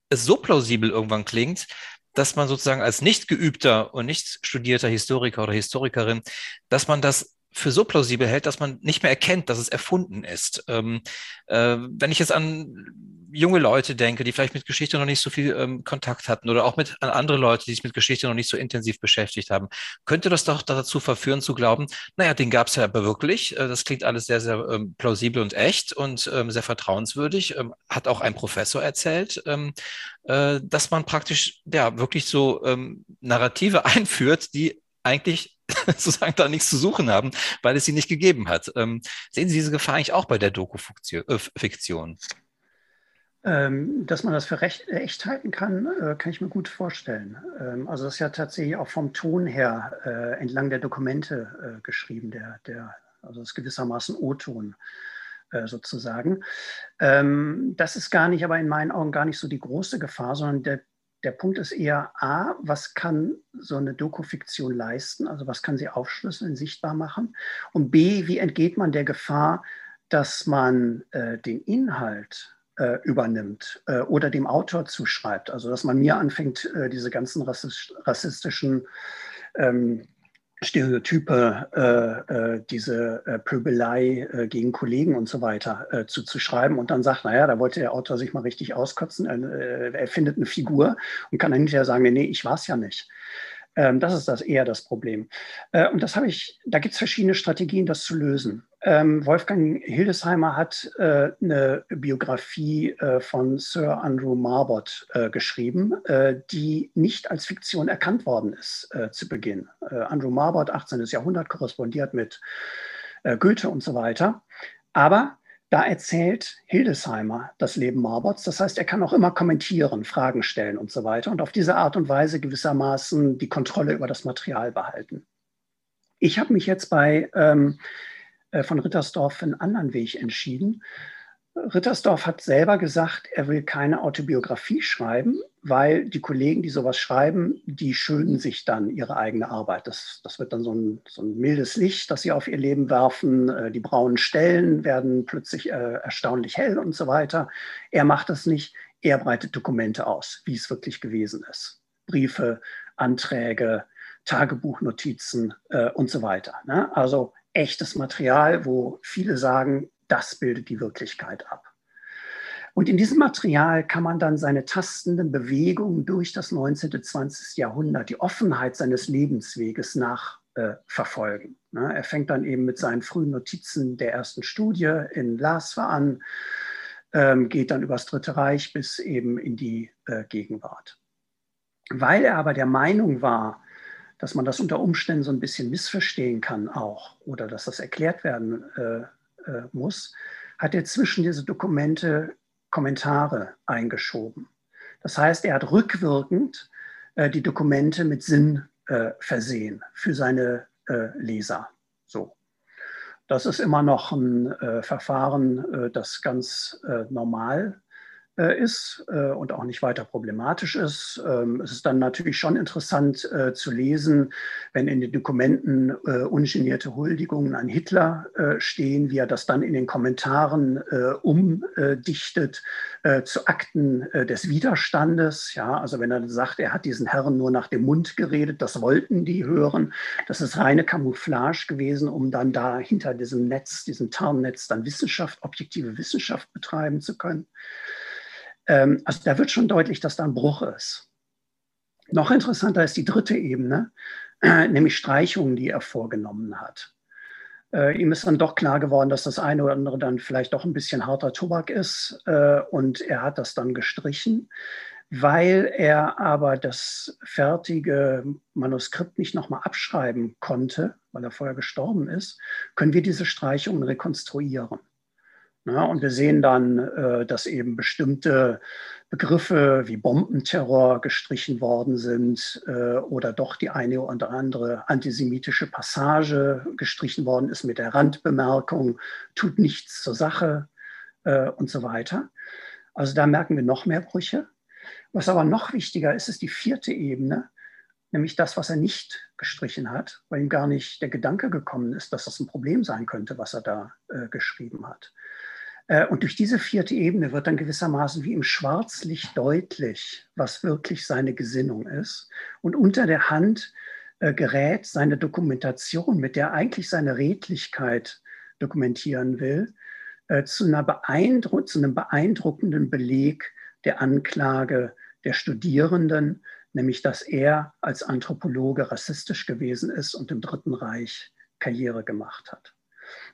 es so plausibel irgendwann klingt, dass man sozusagen als nicht geübter und nicht studierter Historiker oder Historikerin, dass man das für so plausibel hält, dass man nicht mehr erkennt, dass es erfunden ist. Ähm, äh, wenn ich jetzt an junge Leute denke, die vielleicht mit Geschichte noch nicht so viel ähm, Kontakt hatten oder auch mit an andere Leute, die sich mit Geschichte noch nicht so intensiv beschäftigt haben, könnte das doch dazu verführen zu glauben, naja, den gab es ja aber wirklich. Äh, das klingt alles sehr, sehr ähm, plausibel und echt und ähm, sehr vertrauenswürdig. Ähm, hat auch ein Professor erzählt, ähm, äh, dass man praktisch ja wirklich so ähm, Narrative einführt, die eigentlich sozusagen da nichts zu suchen haben, weil es sie nicht gegeben hat. Ähm, sehen Sie diese Gefahr eigentlich auch bei der Doku-Fiktion? Ähm, dass man das für recht, echt halten kann, äh, kann ich mir gut vorstellen. Ähm, also das ist ja tatsächlich auch vom Ton her äh, entlang der Dokumente äh, geschrieben, der, der, also das ist gewissermaßen O-Ton äh, sozusagen. Ähm, das ist gar nicht, aber in meinen Augen gar nicht so die große Gefahr, sondern der, der Punkt ist eher A, was kann so eine Dokufiktion leisten, also was kann sie aufschlüsseln, sichtbar machen und B, wie entgeht man der Gefahr, dass man äh, den Inhalt äh, übernimmt äh, oder dem Autor zuschreibt. Also dass man mir anfängt, äh, diese ganzen rassistischen ähm, Stereotype, äh, äh, diese äh, Pöbelei äh, gegen Kollegen und so weiter äh, zuzuschreiben und dann sagt, naja, da wollte der Autor sich mal richtig auskotzen, äh, er findet eine Figur und kann dann hinterher sagen, nee, ich war es ja nicht. Ähm, das ist das eher das Problem. Äh, und das habe ich, da gibt es verschiedene Strategien, das zu lösen. Ähm, Wolfgang Hildesheimer hat äh, eine Biografie äh, von Sir Andrew Marbot äh, geschrieben, äh, die nicht als Fiktion erkannt worden ist äh, zu Beginn. Andrew Marbot, 18. Jahrhundert, korrespondiert mit Goethe und so weiter. Aber da erzählt Hildesheimer das Leben Marbots. Das heißt, er kann auch immer kommentieren, Fragen stellen und so weiter und auf diese Art und Weise gewissermaßen die Kontrolle über das Material behalten. Ich habe mich jetzt bei ähm, äh, von Rittersdorf einen anderen Weg entschieden. Rittersdorf hat selber gesagt, er will keine Autobiografie schreiben, weil die Kollegen, die sowas schreiben, die schönen sich dann ihre eigene Arbeit. Das, das wird dann so ein, so ein mildes Licht, das sie auf ihr Leben werfen. Äh, die braunen Stellen werden plötzlich äh, erstaunlich hell und so weiter. Er macht das nicht. Er breitet Dokumente aus, wie es wirklich gewesen ist. Briefe, Anträge, Tagebuchnotizen äh, und so weiter. Ne? Also echtes Material, wo viele sagen, das bildet die Wirklichkeit ab. Und in diesem Material kann man dann seine tastenden Bewegungen durch das 19. 20. Jahrhundert, die Offenheit seines Lebensweges nachverfolgen. Äh, ne? er fängt dann eben mit seinen frühen Notizen der ersten Studie in Laswa an, ähm, geht dann übers Dritte Reich bis eben in die äh, Gegenwart. Weil er aber der Meinung war, dass man das unter Umständen so ein bisschen missverstehen kann auch oder dass das erklärt werden äh, äh, muss, hat er zwischen diese Dokumente Kommentare eingeschoben. Das heißt, er hat rückwirkend äh, die Dokumente mit Sinn äh, versehen für seine äh, Leser. So. Das ist immer noch ein äh, Verfahren, äh, das ganz normal äh, ist äh, und auch nicht weiter problematisch ist. Ähm, es ist dann natürlich schon interessant äh, zu lesen, wenn in den Dokumenten ungenierte Huldigungen an Hitler stehen, wie er das dann in den Kommentaren umdichtet zu Akten des Widerstandes. Ja, also wenn er sagt, er hat diesen Herren nur nach dem Mund geredet, das wollten die hören. Das ist reine Camouflage gewesen, um dann da hinter diesem Netz, diesem Tarnnetz dann Wissenschaft, objektive Wissenschaft betreiben zu können. Ähm, also da wird schon deutlich, dass da ein Bruch ist. Noch interessanter ist die dritte Ebene, äh, nämlich Streichungen, die er vorgenommen hat. Äh, ihm ist dann doch klar geworden, dass das eine oder andere dann vielleicht doch ein bisschen harter Tobak ist äh, und er hat das dann gestrichen. Weil er aber das fertige Manuskript nicht nochmal abschreiben konnte, weil er vorher gestorben ist, können wir diese Streichungen rekonstruieren. Ja, und wir sehen dann, äh, dass eben bestimmte Begriffe wie Bombenterror gestrichen worden sind äh, oder doch die eine oder andere antisemitische Passage gestrichen worden ist mit der Randbemerkung, tut nichts zur Sache äh, und so weiter. Also da merken wir noch mehr Brüche. Was aber noch wichtiger ist, ist die vierte Ebene, nämlich das, was er nicht gestrichen hat, weil ihm gar nicht der Gedanke gekommen ist, dass das ein Problem sein könnte, was er da äh, geschrieben hat. Äh, und durch diese vierte Ebene wird dann gewissermaßen wie im Schwarzlicht deutlich, was wirklich seine Gesinnung ist. Und unter der Hand äh, gerät seine Dokumentation, mit der eigentlich seine Redlichkeit dokumentieren will, äh, zu, beeindruck zu einem beeindruckenden Beleg der Anklage der Studierenden, nämlich dass er als Anthropologe rassistisch gewesen ist und im Dritten Reich Karriere gemacht hat.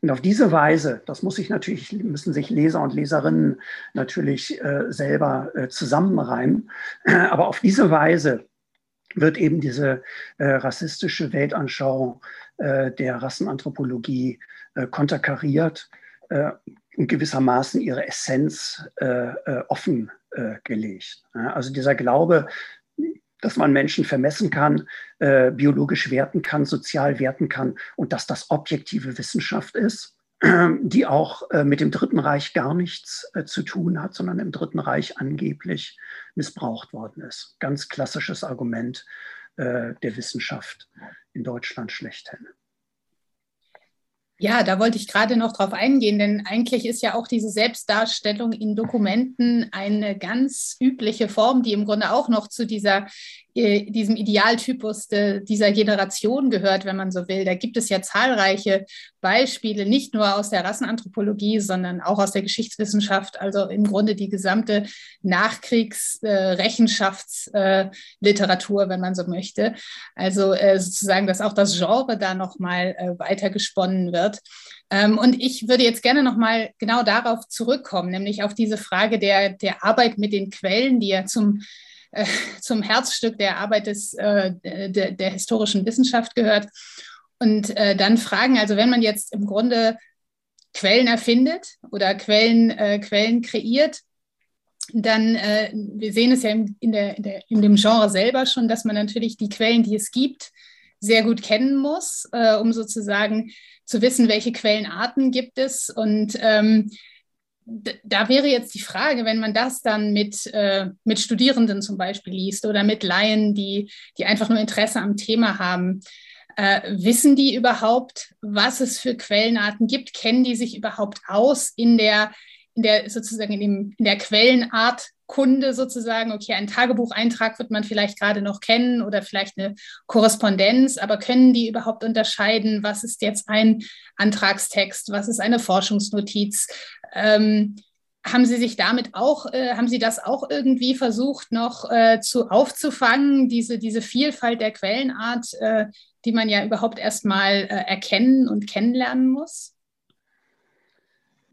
Und auf diese Weise, das muss sich natürlich, müssen sich Leser und Leserinnen natürlich äh, selber äh, zusammenreimen, aber auf diese Weise wird eben diese äh, rassistische Weltanschauung äh, der Rassenanthropologie äh, konterkariert äh, und gewissermaßen ihre Essenz offengelegt. also dieser Glaube, dass man Menschen vermessen kann, äh, biologisch werten kann, sozial werten kann und dass das objektive Wissenschaft ist, die auch äh, mit dem Dritten Reich gar nichts äh, zu tun hat, sondern im Dritten Reich angeblich missbraucht worden ist. Ganz klassisches Argument äh, der Wissenschaft in Deutschland schlechthin. Ja, da wollte ich gerade noch drauf eingehen, denn eigentlich ist ja auch diese Selbstdarstellung in Dokumenten eine ganz übliche Form, die im Grunde auch noch zu dieser äh, diesem Idealtypus de, dieser Generation gehört, wenn man so will. Da gibt es ja zahlreiche Beispiele, nicht nur aus der Rassenanthropologie, sondern auch aus der Geschichtswissenschaft, also im Grunde die gesamte Nachkriegsrechenschaftsliteratur, äh, wenn man so möchte. Also äh, sozusagen, dass auch das Genre da nochmal äh, weiter gesponnen wird. Ähm, und ich würde jetzt gerne nochmal genau darauf zurückkommen, nämlich auf diese Frage der, der Arbeit mit den Quellen, die ja zum äh, zum Herzstück der Arbeit des, äh, der, der, historischen Wissenschaft gehört. Und äh, dann fragen, also wenn man jetzt im Grunde Quellen erfindet oder Quellen, äh, Quellen kreiert, dann, äh, wir sehen es ja in, in, der, der, in dem Genre selber schon, dass man natürlich die Quellen, die es gibt, sehr gut kennen muss, um sozusagen zu wissen, welche Quellenarten gibt es. Und ähm, da wäre jetzt die Frage, wenn man das dann mit, äh, mit Studierenden zum Beispiel liest oder mit Laien, die, die einfach nur Interesse am Thema haben, äh, wissen die überhaupt, was es für Quellenarten gibt? Kennen die sich überhaupt aus in der, in der sozusagen in, dem, in der Quellenart Kunde sozusagen, okay, ein Tagebucheintrag wird man vielleicht gerade noch kennen oder vielleicht eine Korrespondenz, aber können die überhaupt unterscheiden, was ist jetzt ein Antragstext, was ist eine Forschungsnotiz? Ähm, haben Sie sich damit auch, äh, haben Sie das auch irgendwie versucht, noch äh, zu aufzufangen, diese, diese Vielfalt der Quellenart, äh, die man ja überhaupt erstmal äh, erkennen und kennenlernen muss?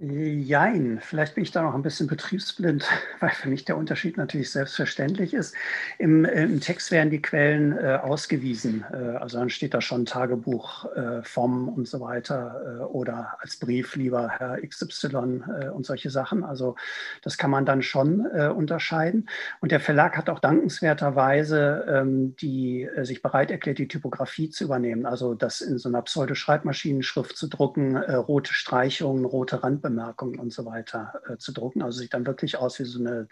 Jein, vielleicht bin ich da noch ein bisschen betriebsblind, weil für mich der Unterschied natürlich selbstverständlich ist. Im, im Text werden die Quellen äh, ausgewiesen, äh, also dann steht da schon Tagebuch äh, vom und so weiter äh, oder als Brief lieber Herr XY äh, und solche Sachen. Also das kann man dann schon äh, unterscheiden. Und der Verlag hat auch dankenswerterweise ähm, die, sich bereit erklärt, die Typografie zu übernehmen, also das in so einer Pseudoschreibmaschinenschrift zu drucken, rote Streichungen, rote Randbemerkungen Randbemerkungen und so weiter äh, zu drucken. Also sieht dann wirklich aus wie so, eine,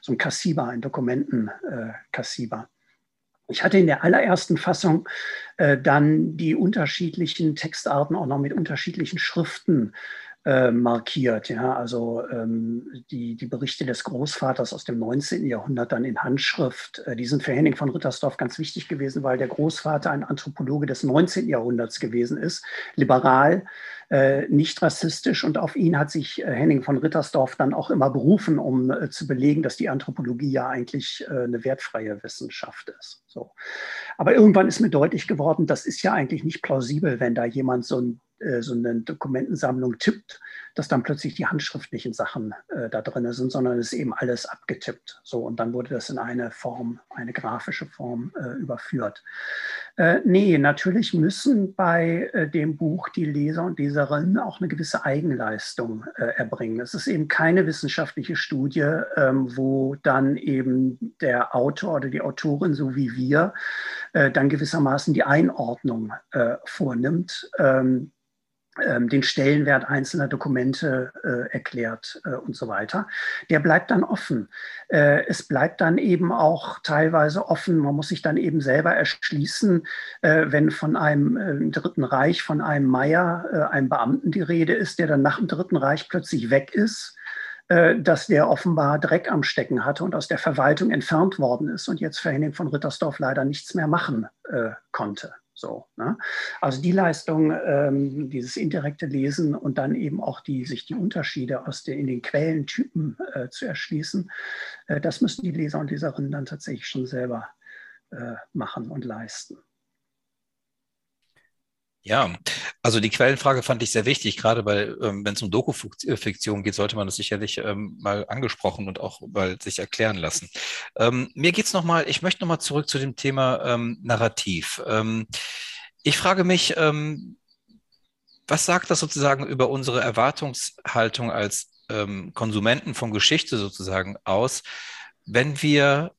so ein Kassiba, ein Dokumentenkassiba. Äh, ich hatte in der allerersten Fassung äh, dann die unterschiedlichen Textarten auch noch mit unterschiedlichen Schriften äh, markiert. Ja? Also ähm, die, die Berichte des Großvaters aus dem 19. Jahrhundert dann in Handschrift, äh, die sind für Henning von Rittersdorf ganz wichtig gewesen, weil der Großvater ein Anthropologe des 19. Jahrhunderts gewesen ist, liberal, äh, nicht rassistisch und auf ihn hat sich äh, Henning von Rittersdorf dann auch immer berufen, um äh, zu belegen, dass die Anthropologie ja eigentlich eine wertfreie Wissenschaft ist. So. Aber irgendwann ist mir deutlich geworden, das ist ja eigentlich nicht plausibel, wenn da jemand so ein so eine Dokumentensammlung tippt, dass dann plötzlich die handschriftlichen Sachen äh, da drin sind, sondern es ist eben alles abgetippt. So, und dann wurde das in eine Form, eine grafische Form äh, überführt. Äh, nee, natürlich müssen bei äh, dem Buch die Leser und Leserinnen auch eine gewisse Eigenleistung äh, erbringen. Es ist eben keine wissenschaftliche Studie, ähm, wo dann eben der Autor oder die Autorin, so wie wir, dann gewissermaßen die Einordnung vornimmt. Ähm, den Stellenwert einzelner Dokumente äh, erklärt äh, und so weiter. Der bleibt dann offen. Äh, es bleibt dann eben auch teilweise offen. Man muss sich dann eben selber erschließen, äh, wenn von einem äh, Dritten Reich, von einem Meier, äh, einem Beamten die Rede ist, der dann nach dem Dritten Reich plötzlich weg ist dass der offenbar Dreck am Stecken hatte und aus der Verwaltung entfernt worden ist und jetzt für Henning von Rittersdorf leider nichts mehr machen konnte. So, ne? Also die Leistung, ähm, dieses indirekte Lesen und dann eben auch die, sich die Unterschiede aus der, in den Quellentypen äh, zu erschließen, äh, das müssen die Leser und Leserinnen dann tatsächlich schon selber äh, machen und leisten. Ja, also die Quellenfrage fand ich sehr wichtig, gerade weil, ähm, wenn es um Dokufiktion geht, sollte man das sicherlich ähm, mal angesprochen und auch mal sich erklären lassen. Ähm, mir geht's nochmal, ich möchte nochmal zurück zu dem Thema ähm, Narrativ. Ähm, ich frage mich, ähm, was sagt das sozusagen über unsere Erwartungshaltung als Konsumenten von Geschichte sozusagen aus, wenn wir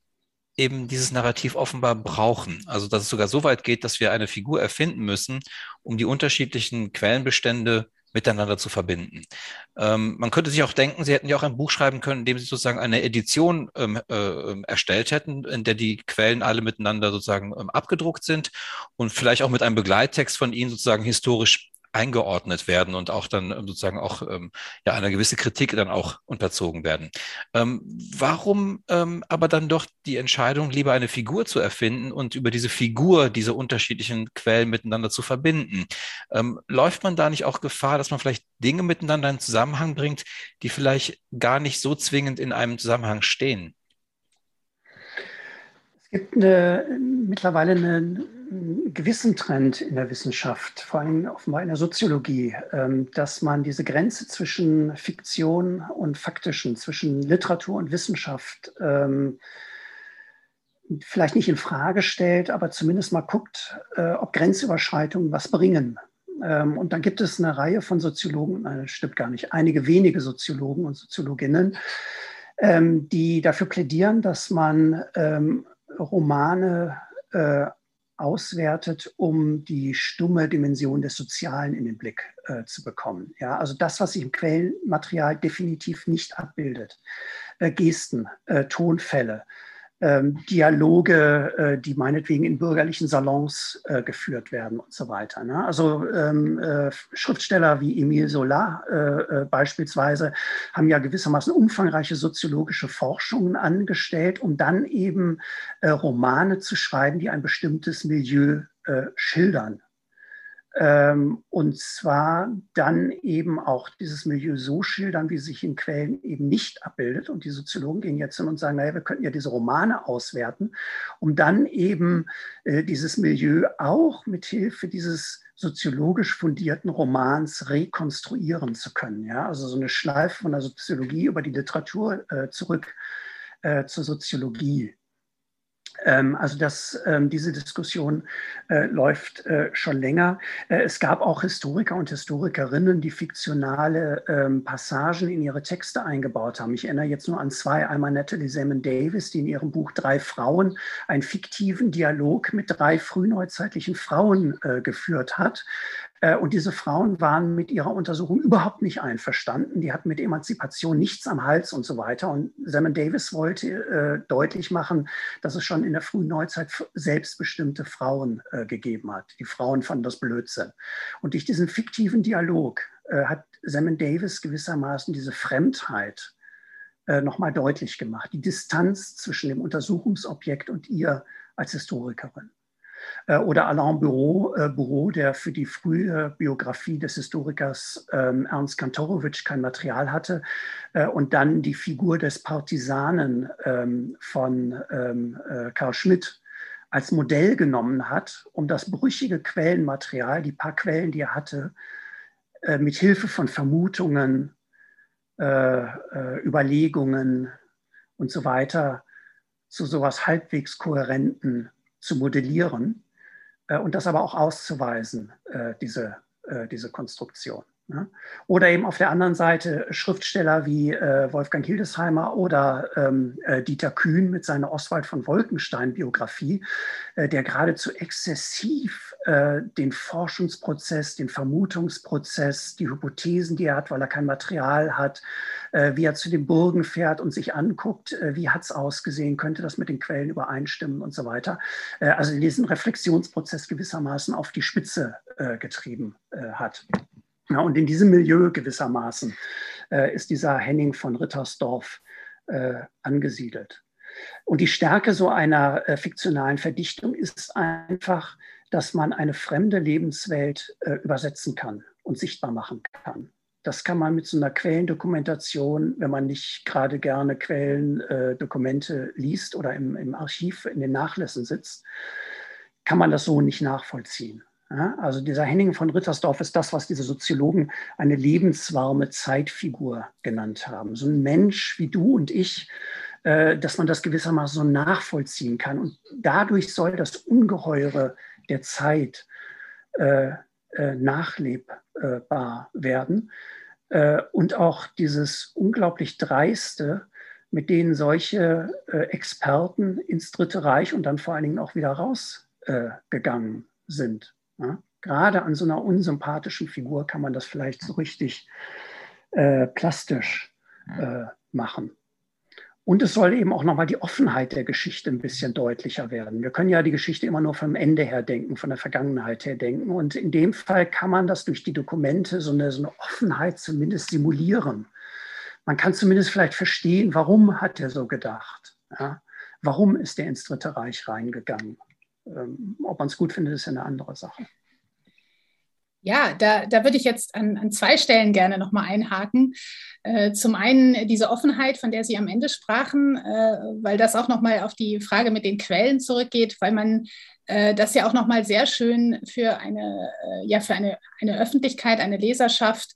eben dieses Narrativ offenbar brauchen. Also dass es sogar so weit geht, dass wir eine Figur erfinden müssen, um die unterschiedlichen Quellenbestände miteinander zu verbinden. Ähm, man könnte sich auch denken, Sie hätten ja auch ein Buch schreiben können, in dem Sie sozusagen eine Edition ähm, äh, ähm, erstellt hätten, in der die Quellen alle miteinander sozusagen ähm, abgedruckt sind und vielleicht auch mit einem Begleittext von Ihnen sozusagen historisch eingeordnet werden und auch dann ähm, sozusagen auch ähm, ja eine gewisse Kritik dann auch unterzogen werden. Ähm, warum aber dann doch die Entscheidung, lieber eine Figur zu erfinden und über diese Figur diese unterschiedlichen Quellen miteinander zu verbinden? Läuft man da nicht auch Gefahr, dass man vielleicht Dinge miteinander in Zusammenhang bringt, die vielleicht gar nicht so zwingend in einem Zusammenhang stehen? Es gibt eine, mittlerweile gewissen Trend in der Wissenschaft, vor allem offenbar in der Soziologie, ähm, dass man diese Grenze zwischen Fiktion und Faktischen, zwischen Literatur und Wissenschaft ähm, vielleicht nicht in Frage stellt, aber zumindest mal guckt, äh, ob Grenzüberschreitungen was bringen. Ähm, und dann gibt es eine Reihe von Soziologen, nein, das stimmt gar nicht, einige wenige Soziologen und Soziologinnen, die dafür plädieren, dass man Romane äh, auswertet, um die stumme Dimension des Sozialen in den Blick äh, zu bekommen. Ja, also das, was sich im Quellenmaterial definitiv nicht abbildet. Äh, Gesten, äh, Tonfälle, Dialoge, äh, die meinetwegen in bürgerlichen Salons äh, geführt werden und so weiter. Ne? Also ähm, äh, Schriftsteller wie Emile Zola beispielsweise haben ja gewissermaßen umfangreiche soziologische Forschungen angestellt, um dann eben Romane zu schreiben, die ein bestimmtes Milieu schildern. Ähm, und zwar dann eben auch dieses Milieu so schildern, wie sich in Quellen eben nicht abbildet. Und die Soziologen gehen jetzt hin und sagen, naja, wir könnten ja diese Romane auswerten, um dann eben äh, dieses Milieu auch mit Hilfe dieses soziologisch fundierten Romans rekonstruieren zu können. Ja? Also so eine Schleife von der Soziologie über die Literatur äh, zurück äh, zur Soziologie also das, ähm, diese Diskussion äh, läuft äh, schon länger. Äh, es gab auch Historiker und Historikerinnen, die fiktionale ähm, Passagen in ihre Texte eingebaut haben. Ich erinnere jetzt nur an zwei. Einmal Natalie Seaman Davis, die in ihrem Buch Drei Frauen einen fiktiven Dialog mit drei frühneuzeitlichen Frauen geführt hat. Äh, und diese Frauen waren mit ihrer Untersuchung überhaupt nicht einverstanden. Die hatten mit Emanzipation nichts am Hals und so weiter. Und Simon Davis wollte äh, deutlich machen, dass es schon in der frühen Neuzeit selbstbestimmte Frauen äh, gegeben hat. Die Frauen fanden das Blödsinn. Und durch diesen fiktiven Dialog äh, hat Simon Davis gewissermaßen diese Fremdheit äh, nochmal deutlich gemacht. Die Distanz zwischen dem Untersuchungsobjekt und ihr als Historikerin. Äh, oder Alain Bureau, äh, Bureau, der für die frühe Biografie des Historikers ähm, Ernst Kantorowitsch kein Material hatte. Äh, und dann die Figur des Partisanen ähm, von ähm, Karl Schmidt als Modell genommen hat, um das brüchige Quellenmaterial, die paar Quellen, die er hatte, mit Hilfe von Vermutungen, Überlegungen und so weiter zu sowas halbwegs kohärenten zu modellieren äh, und das aber auch auszuweisen, äh, diese, äh, diese Konstruktion. Ne? Oder eben auf der anderen Seite Schriftsteller wie äh, Wolfgang Hildesheimer oder ähm, äh, Dieter Kühn mit seiner Oswald von Wolkenstein-Biografie, äh, der geradezu exzessiv den Forschungsprozess, den Vermutungsprozess, die Hypothesen, die er hat, weil er kein Material hat, wie er zu den Burgen fährt und sich anguckt, wie hat es ausgesehen, könnte das mit den Quellen übereinstimmen und so weiter. also diesen Reflexionsprozess gewissermaßen auf die Spitze getrieben hat. Ja, und in diesem Milieu gewissermaßen äh, ist dieser Henning von Rittersdorf äh, angesiedelt. Und die Stärke so einer äh, fiktionalen Verdichtung ist einfach, dass man eine fremde Lebenswelt äh, übersetzen kann und sichtbar machen kann. Das kann man mit so einer Quellendokumentation, wenn man nicht gerade gerne Quellendokumente äh, liest oder im, im Archiv in den Nachlässen sitzt, kann man das so nicht nachvollziehen. Ja, also dieser Henning von Rittersdorf ist das, was diese Soziologen eine lebenswarme Zeitfigur genannt haben. So ein Mensch wie du und ich, äh, dass man das gewissermaßen so nachvollziehen kann. Und dadurch soll das Ungeheure der Zeit äh, äh, nachlebbar werden. Äh, und auch dieses unglaublich Dreiste, mit denen solche äh, Experten ins Dritte Reich und dann vor allen Dingen auch wieder rausgegangen sind. Ja? Gerade an so einer unsympathischen Figur kann man das vielleicht so richtig plastisch machen. Und es soll eben auch nochmal die Offenheit der Geschichte ein bisschen deutlicher werden. Wir können ja die Geschichte immer nur vom Ende her denken, von der Vergangenheit her denken. Und in dem Fall kann man das durch die Dokumente so eine, so eine Offenheit zumindest simulieren. Man kann zumindest vielleicht verstehen, warum hat er so gedacht. Ja? Warum ist er ins Dritte Reich reingegangen? Ähm, ob man es gut findet, ist ja eine andere Sache. Ja, da, da würde ich jetzt an, an zwei Stellen gerne nochmal einhaken. Äh, zum einen diese Offenheit, von der Sie am Ende sprachen, äh, weil das auch nochmal auf die Frage mit den Quellen zurückgeht, weil man äh, das ja auch nochmal sehr schön für eine, äh, ja, für eine, eine Öffentlichkeit, eine Leserschaft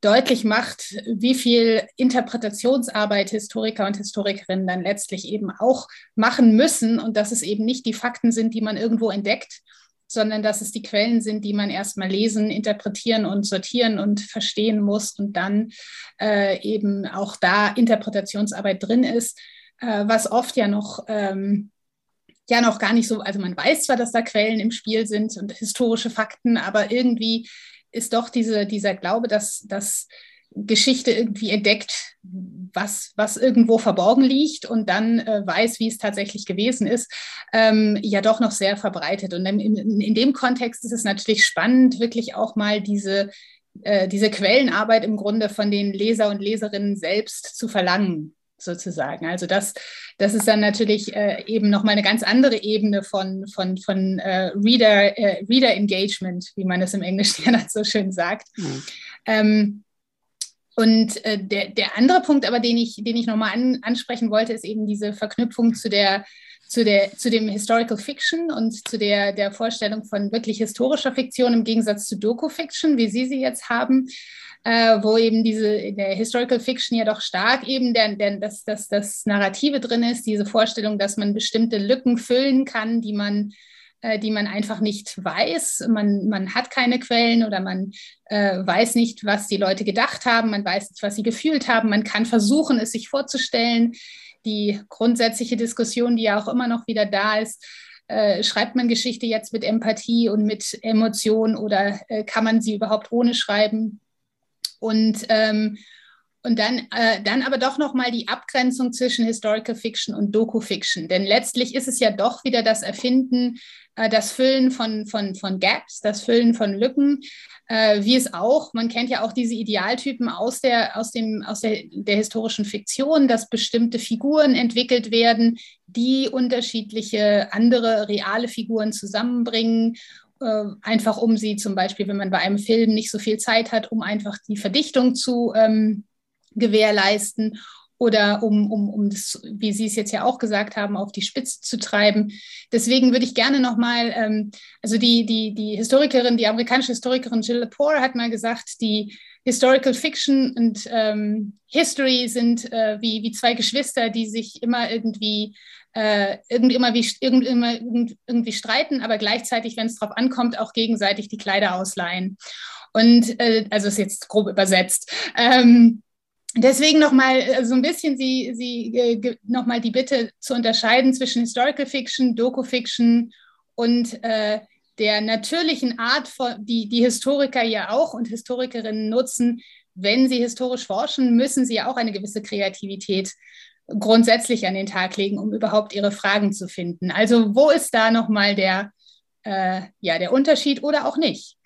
deutlich macht, wie viel Interpretationsarbeit Historiker und Historikerinnen dann letztlich eben auch machen müssen und dass es eben nicht die Fakten sind, die man irgendwo entdeckt, sondern dass es die Quellen sind, die man erstmal lesen, interpretieren und sortieren und verstehen muss und dann äh, eben auch da Interpretationsarbeit drin ist, äh, was oft ja noch ähm, ja noch gar nicht so, also man weiß zwar, dass da Quellen im Spiel sind und historische Fakten, aber irgendwie ist doch diese, dieser Glaube, dass, dass Geschichte irgendwie entdeckt, was, was irgendwo verborgen liegt und dann äh, weiß, wie es tatsächlich gewesen ist, ähm, ja doch noch sehr verbreitet. Und in, in, in, dem Kontext ist es natürlich spannend, wirklich auch mal diese, äh, diese Quellenarbeit im Grunde von den Leser und Leserinnen selbst zu verlangen sozusagen. Also das, das ist dann natürlich äh, eben nochmal eine ganz andere Ebene von, von, von äh, Reader, äh, Reader Engagement, wie man es im Englischen ja so schön sagt. Mhm. Ähm, und äh, der, der andere Punkt aber, den ich, den ich nochmal an, ansprechen wollte, ist eben diese Verknüpfung zu der zu, der, zu dem Historical Fiction und zu der, der Vorstellung von wirklich historischer Fiktion im Gegensatz zu Doku-Fiction, wie Sie sie jetzt haben äh, wo eben diese der Historical Fiction ja doch stark eben der, der, das, das, das Narrative drin ist, diese Vorstellung, dass man bestimmte Lücken füllen kann, die man äh, die man einfach nicht weiß. Man, man hat keine Quellen oder man äh, weiß nicht, was die Leute gedacht haben, man weiß nicht, was sie gefühlt haben. Man kann versuchen, es sich vorzustellen. Die grundsätzliche Diskussion, die ja auch immer noch wieder da ist, äh, schreibt man Geschichte jetzt mit Empathie und mit Emotion oder äh, kann man sie überhaupt ohne schreiben? Und, ähm, und dann, äh, dann aber doch nochmal die Abgrenzung zwischen Historical Fiction und Doku-Fiction. Denn letztlich ist es ja doch wieder das Erfinden, das Füllen von, von, von Gaps, das Füllen von Lücken, äh, wie es auch, man kennt ja auch diese Idealtypen aus der, aus dem, aus der, der historischen Fiktion, dass bestimmte Figuren entwickelt werden, die unterschiedliche andere reale Figuren zusammenbringen äh, einfach um sie zum Beispiel, wenn man bei einem Film nicht so viel Zeit hat, um einfach die Verdichtung zu ähm, gewährleisten oder um, um, um das, wie Sie es jetzt ja auch gesagt haben, auf die Spitze zu treiben. Deswegen würde ich gerne nochmal, ähm, also die, die, die Historikerin, die amerikanische Historikerin Jill Lepore hat mal gesagt, die Historical Fiction und ähm, History sind äh, wie, wie zwei Geschwister, die sich immer irgendwie äh, irgendwie, immer wie, irgendwie, immer irgendwie streiten, aber gleichzeitig, wenn es darauf ankommt, auch gegenseitig die Kleider ausleihen. Und äh, also ist jetzt grob übersetzt. Ähm, deswegen nochmal äh, so ein bisschen Sie, Sie äh, nochmal die Bitte zu unterscheiden zwischen Historical Fiction, Doku-Fiction und äh, der natürlichen Art, die die Historiker ja auch und Historikerinnen nutzen, wenn sie historisch forschen, müssen sie ja auch eine gewisse Kreativität grundsätzlich an den Tag legen, um überhaupt ihre Fragen zu finden. Also wo ist da nochmal der, äh, ja, der Unterschied oder auch nicht?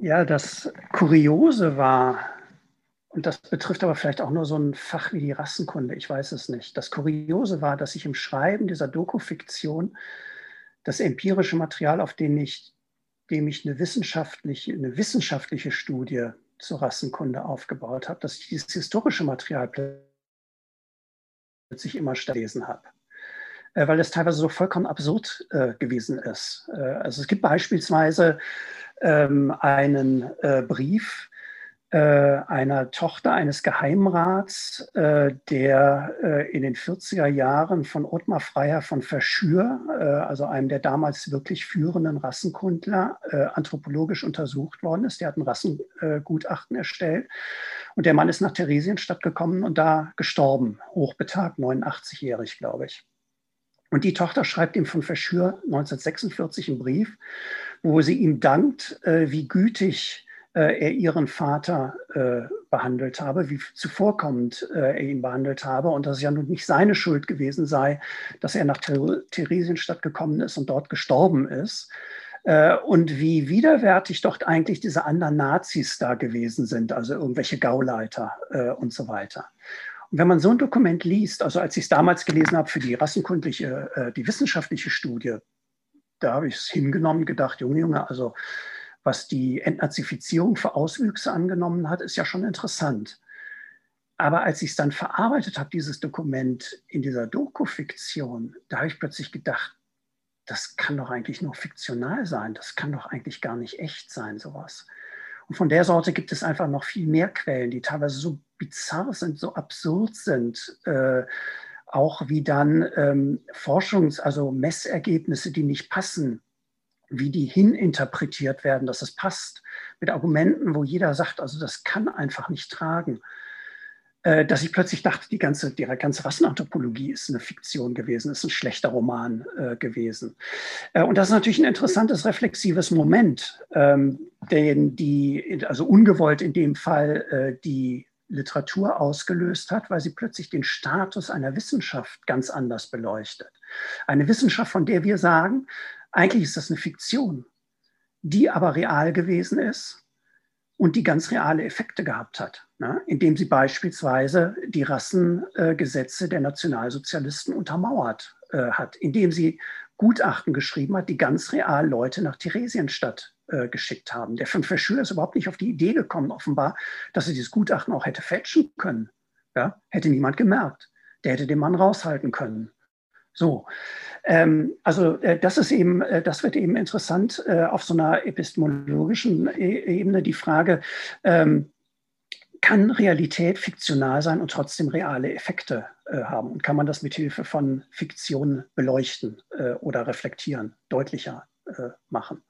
Ja, das Kuriose war, und das betrifft aber vielleicht auch nur so ein Fach wie die Rassenkunde, ich weiß es nicht. Das Kuriose war, dass ich im Schreiben dieser Dokufiktion das empirische Material, auf dem ich, dem ich eine, wissenschaftliche, eine wissenschaftliche Studie zur Rassenkunde aufgebaut habe, dass ich dieses historische Material plötzlich immer gelesen habe äh, weil es teilweise so vollkommen absurd äh, gewesen ist. Äh, also es gibt beispielsweise ähm, einen äh, Brief einer Tochter eines Geheimrats, äh, der in den 40er Jahren von Ottmar Freier von Verschür, also einem der damals wirklich führenden Rassenkundler, anthropologisch untersucht worden ist. Der hat ein Rassengutachten erstellt und der Mann ist nach Theresienstadt gekommen und da gestorben, hochbetagt, 89-jährig, glaube ich. Und die Tochter schreibt ihm von Verschür 1946 einen Brief, wo sie ihm dankt, äh, wie gütig äh, er ihren Vater äh, behandelt habe, wie zuvorkommend äh, er ihn behandelt habe und dass es ja nun nicht seine Schuld gewesen sei, dass er nach Theresienstadt gekommen ist und dort gestorben ist. Äh, und wie widerwärtig dort eigentlich diese anderen Nazis da gewesen sind, also irgendwelche Gauleiter äh, und so weiter. Und wenn man so ein Dokument liest, also als ich es damals gelesen habe für die rassenkundliche, äh, die wissenschaftliche Studie, da habe ich es hingenommen, gedacht, Junge, Junge, also was die Entnazifizierung für Auswüchse angenommen hat, ist ja schon interessant. Aber als ich es dann verarbeitet habe, dieses Dokument in dieser Doku-Fiktion, da habe ich plötzlich gedacht, das kann doch eigentlich nur fiktional sein, das kann doch eigentlich gar nicht echt sein, sowas. Und von der Sorte gibt es einfach noch viel mehr Quellen, die teilweise so bizarr sind, so absurd sind. Äh, auch wie dann ähm, Forschungs-, also Messergebnisse, die nicht passen, wie die hininterpretiert werden, dass es passt, mit Argumenten, wo jeder sagt, also das kann einfach nicht tragen, äh, dass ich plötzlich dachte, die ganze, die ganze Rassenanthropologie ist eine Fiktion gewesen, ist ein schlechter Roman äh, gewesen. Äh, und das ist natürlich ein interessantes reflexives Moment, ähm, den die, also ungewollt in dem Fall die Literatur ausgelöst hat, weil sie plötzlich den Status einer Wissenschaft ganz anders beleuchtet. Eine Wissenschaft, von der wir sagen, eigentlich ist das eine Fiktion, die aber real gewesen ist und die ganz reale Effekte gehabt hat, ne? indem sie beispielsweise die Rassengesetze äh, der Nationalsozialisten untermauert äh, hat, indem sie Gutachten geschrieben hat, die ganz real Leute nach Theresienstadt äh, geschickt haben. Der fünfte Schüler ist überhaupt nicht auf die Idee gekommen, offenbar, dass er dieses Gutachten auch hätte fälschen können. Ja? Hätte niemand gemerkt. Der hätte den Mann raushalten können. So, ähm, also äh, das ist eben, äh, das wird eben interessant äh, auf so einer epistemologischen e Ebene die Frage, ähm, kann Realität fiktional sein und trotzdem reale Effekte äh, haben? Und kann man das mit Hilfe von Fiktion beleuchten äh, oder reflektieren, deutlicher äh, machen?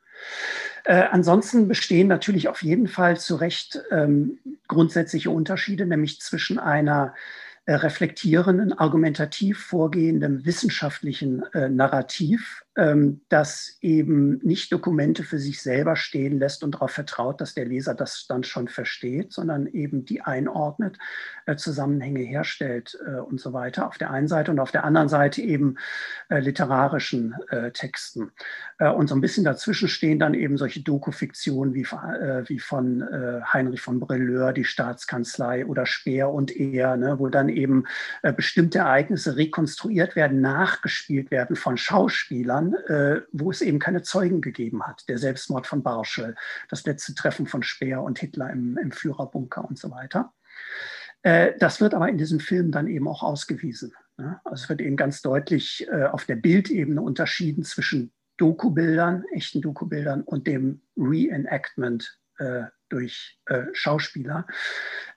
ansonsten bestehen natürlich auf jeden Fall zu Recht ähm, grundsätzliche Unterschiede, nämlich zwischen einer äh, reflektierenden, argumentativ vorgehenden wissenschaftlichen äh, Narrativ ähm, das eben nicht Dokumente für sich selber stehen lässt und darauf vertraut, dass der Leser das dann schon versteht, sondern eben die einordnet, äh, Zusammenhänge herstellt äh, und so weiter. Auf der einen Seite und auf der anderen Seite eben äh, literarischen äh, Texten. Äh, und so ein bisschen dazwischen stehen dann eben solche Dokufiktionen wie, äh, wie von Heinrich von Brelleur, die Staatskanzlei oder Speer und Er, ne, wo dann eben bestimmte Ereignisse rekonstruiert werden, nachgespielt werden von Schauspielern Jahren, äh, wo es eben keine Zeugen gegeben hat. Der Selbstmord von Barschel, das letzte Treffen von Speer und Hitler im, im Führerbunker und so weiter. Äh, das wird aber in diesem Film dann eben auch ausgewiesen. Ne? Also es wird eben ganz deutlich äh, auf der Bildebene unterschieden zwischen Dokubildern, echten Dokubildern und dem Reenactment äh, durch äh, Schauspieler.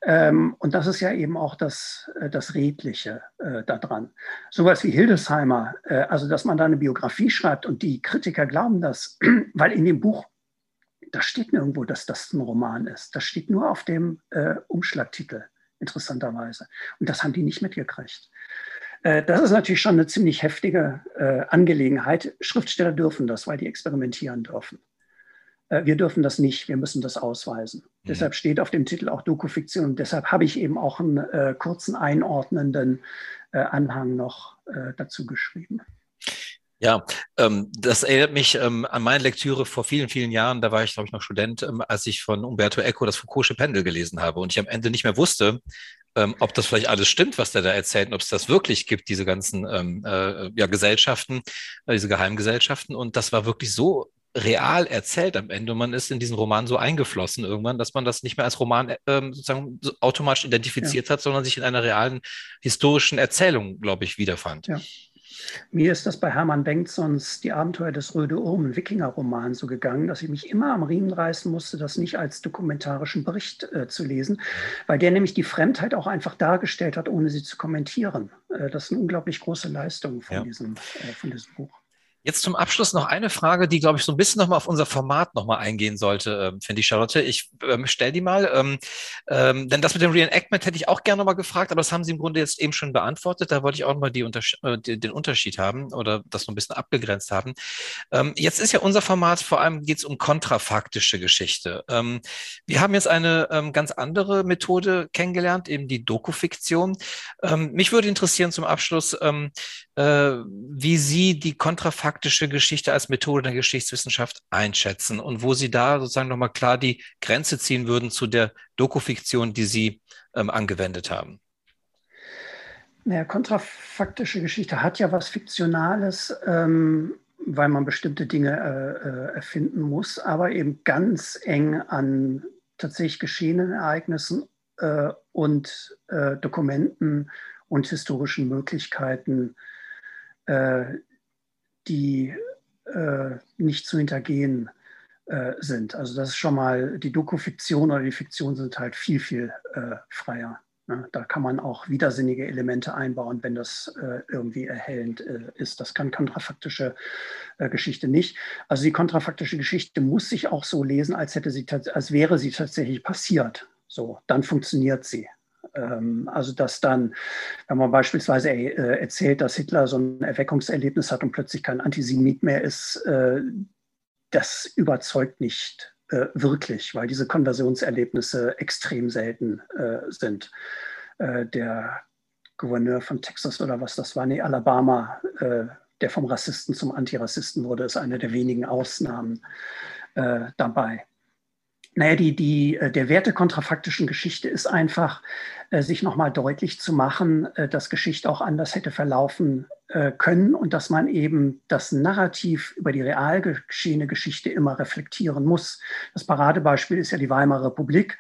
Ähm, und das ist ja eben auch das, äh, das Redliche äh, daran. Sowas wie Hildesheimer, äh, also dass man da eine Biografie schreibt und die Kritiker glauben das, weil in dem Buch, da steht nirgendwo, dass das ein Roman ist. Das steht nur auf dem äh, Umschlagtitel, interessanterweise. Und das haben die nicht mitgekriegt. Äh, das ist natürlich schon eine ziemlich heftige Angelegenheit. Schriftsteller dürfen das, weil die experimentieren dürfen. Äh, wir dürfen das nicht, wir müssen das ausweisen. Mhm. Deshalb steht auf dem Titel auch Dokufiktion und deshalb habe ich eben auch einen äh, kurzen einordnenden äh, Anhang noch äh, dazu geschrieben. Ja, ähm, das erinnert mich ähm, an meine Lektüre vor vielen, vielen Jahren. Da war ich, glaube ich, noch Student, ähm, als ich von Umberto Eco das Foucault'sche Pendel gelesen habe und ich am Ende nicht mehr wusste, ähm, ob das vielleicht alles stimmt, was der da erzählt und ob es das wirklich gibt, diese ganzen ähm, äh, ja, Gesellschaften, äh, diese Geheimgesellschaften. Und das war wirklich so real erzählt am Ende und man ist in diesen Roman so eingeflossen irgendwann, dass man das nicht mehr als Roman ähm, sozusagen so automatisch identifiziert ja. hat, sondern sich in einer realen historischen Erzählung, glaube ich, wiederfand. Ja. Mir ist das bei Hermann Bengtssons Die Abenteuer des Röde Urmen Wikinger-Roman so gegangen, dass ich mich immer am Riemen reißen musste, das nicht als dokumentarischen Bericht äh, zu lesen, weil der nämlich die Fremdheit auch einfach dargestellt hat, ohne sie zu kommentieren. Äh, das ist eine unglaublich große Leistung von, ja. diesem, äh, von diesem Buch. Jetzt zum Abschluss noch eine Frage, die, glaube ich, so ein bisschen nochmal auf unser Format nochmal eingehen sollte, ähm, finde ich, Charlotte. Ich ähm, stelle die mal. Ähm, ähm, denn das mit dem Reenactment hätte ich auch gerne nochmal gefragt, aber das haben Sie im Grunde jetzt eben schon beantwortet. Da wollte ich auch nochmal die Unters äh, den Unterschied haben oder das noch ein bisschen abgegrenzt haben. Ähm, jetzt ist ja unser Format, vor allem geht es um kontrafaktische Geschichte. Ähm, wir haben jetzt eine ähm, ganz andere Methode kennengelernt, eben die Dokufiktion. Ähm, mich würde interessieren zum Abschluss, ähm, äh, wie Sie die kontrafaktische faktische Geschichte als Methode der Geschichtswissenschaft einschätzen und wo Sie da sozusagen nochmal klar die Grenze ziehen würden zu der Dokufiktion, die Sie ähm, angewendet haben. Naja, kontrafaktische Geschichte hat ja was Fiktionales, ähm, weil man bestimmte Dinge äh, äh, erfinden muss, aber eben ganz eng an tatsächlich geschehenen Ereignissen äh, und äh, Dokumenten und historischen Möglichkeiten äh, die äh, nicht zu hintergehen äh, sind. Also das ist schon mal, die Dokufiktion oder die Fiktion sind halt viel, viel äh, freier. Ne? Da kann man auch widersinnige Elemente einbauen, wenn das äh, irgendwie erhellend äh, ist. Das kann kontrafaktische äh, Geschichte nicht. Also die kontrafaktische Geschichte muss sich auch so lesen, als, hätte sie, als wäre sie tatsächlich passiert. So, dann funktioniert sie. Ähm, also dass dann, wenn man beispielsweise äh, erzählt, dass Hitler so ein Erweckungserlebnis hat und plötzlich kein Antisemit mehr ist, äh, das überzeugt nicht äh, wirklich, weil diese Konversionserlebnisse extrem selten sind. Der Gouverneur von Texas oder was das war, nee, Alabama, der vom Rassisten zum Antirassisten wurde, ist eine der wenigen Ausnahmen dabei. Naja, die, die, äh, der Wert der kontrafaktischen Geschichte ist einfach, äh, sich nochmal deutlich zu machen, äh, dass Geschichte auch anders hätte verlaufen können und dass man eben das Narrativ über die real geschehene Geschichte immer reflektieren muss. Das Paradebeispiel ist ja die Weimarer Republik,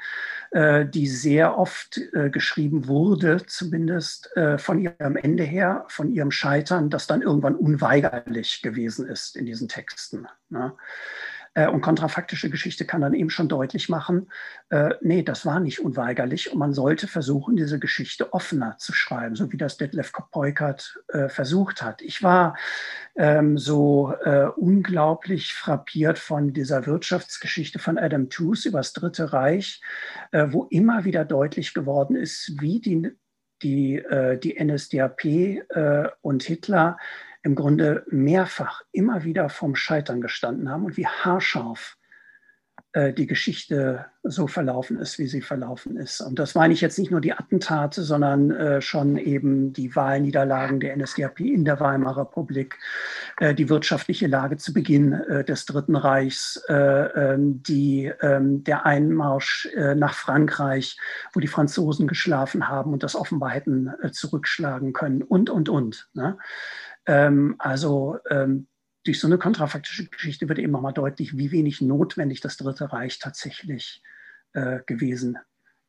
die sehr oft geschrieben wurde, zumindest von ihrem Ende her, von ihrem Scheitern, das dann irgendwann unweigerlich gewesen ist in diesen Texten. Äh, und kontrafaktische Geschichte kann dann eben schon deutlich machen, äh, nee, das war nicht unweigerlich und man sollte versuchen, diese Geschichte offener zu schreiben, so wie das Detlef Peukert äh, versucht hat. Ich war ähm, so äh, unglaublich frappiert von dieser Wirtschaftsgeschichte von Adam Tooze über das Dritte Reich, äh, wo immer wieder deutlich geworden ist, wie die die, äh, die NSDAP und Hitler im Grunde mehrfach immer wieder vom Scheitern gestanden haben und wie haarscharf äh, die Geschichte so verlaufen ist, wie sie verlaufen ist. Und das meine ich jetzt nicht nur die Attentate, sondern äh, schon eben die Wahlniederlagen der NSDAP in der Weimarer Republik, äh, die wirtschaftliche Lage zu Beginn äh, des Dritten Reichs, äh, ähm, die, ähm, der Einmarsch äh, nach Frankreich, wo die Franzosen geschlafen haben und das offenbar hätten zurückschlagen können und, und, und. Ne? Ähm, also ähm, durch so eine kontrafaktische Geschichte wird eben nochmal deutlich, wie wenig notwendig das Dritte Reich tatsächlich äh, gewesen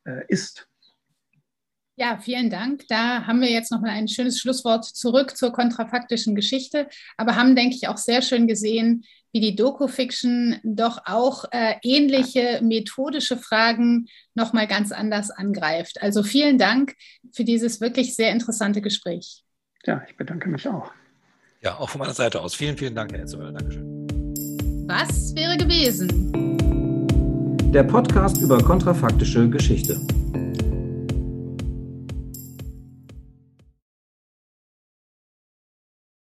äh, ist. Ja, vielen Dank. Da haben wir jetzt nochmal ein schönes Schlusswort zurück zur kontrafaktischen Geschichte, aber haben, denke ich, auch sehr schön gesehen, wie die Doku-Fiction doch auch äh, ähnliche methodische Fragen nochmal ganz anders angreift. Also vielen Dank für dieses wirklich sehr interessante Gespräch. Ja, ich bedanke mich auch. Ja, auch von meiner Seite aus. Vielen, vielen Dank, Herr Etzemöller. Dankeschön. Was wäre gewesen? Der Podcast über kontrafaktische Geschichte.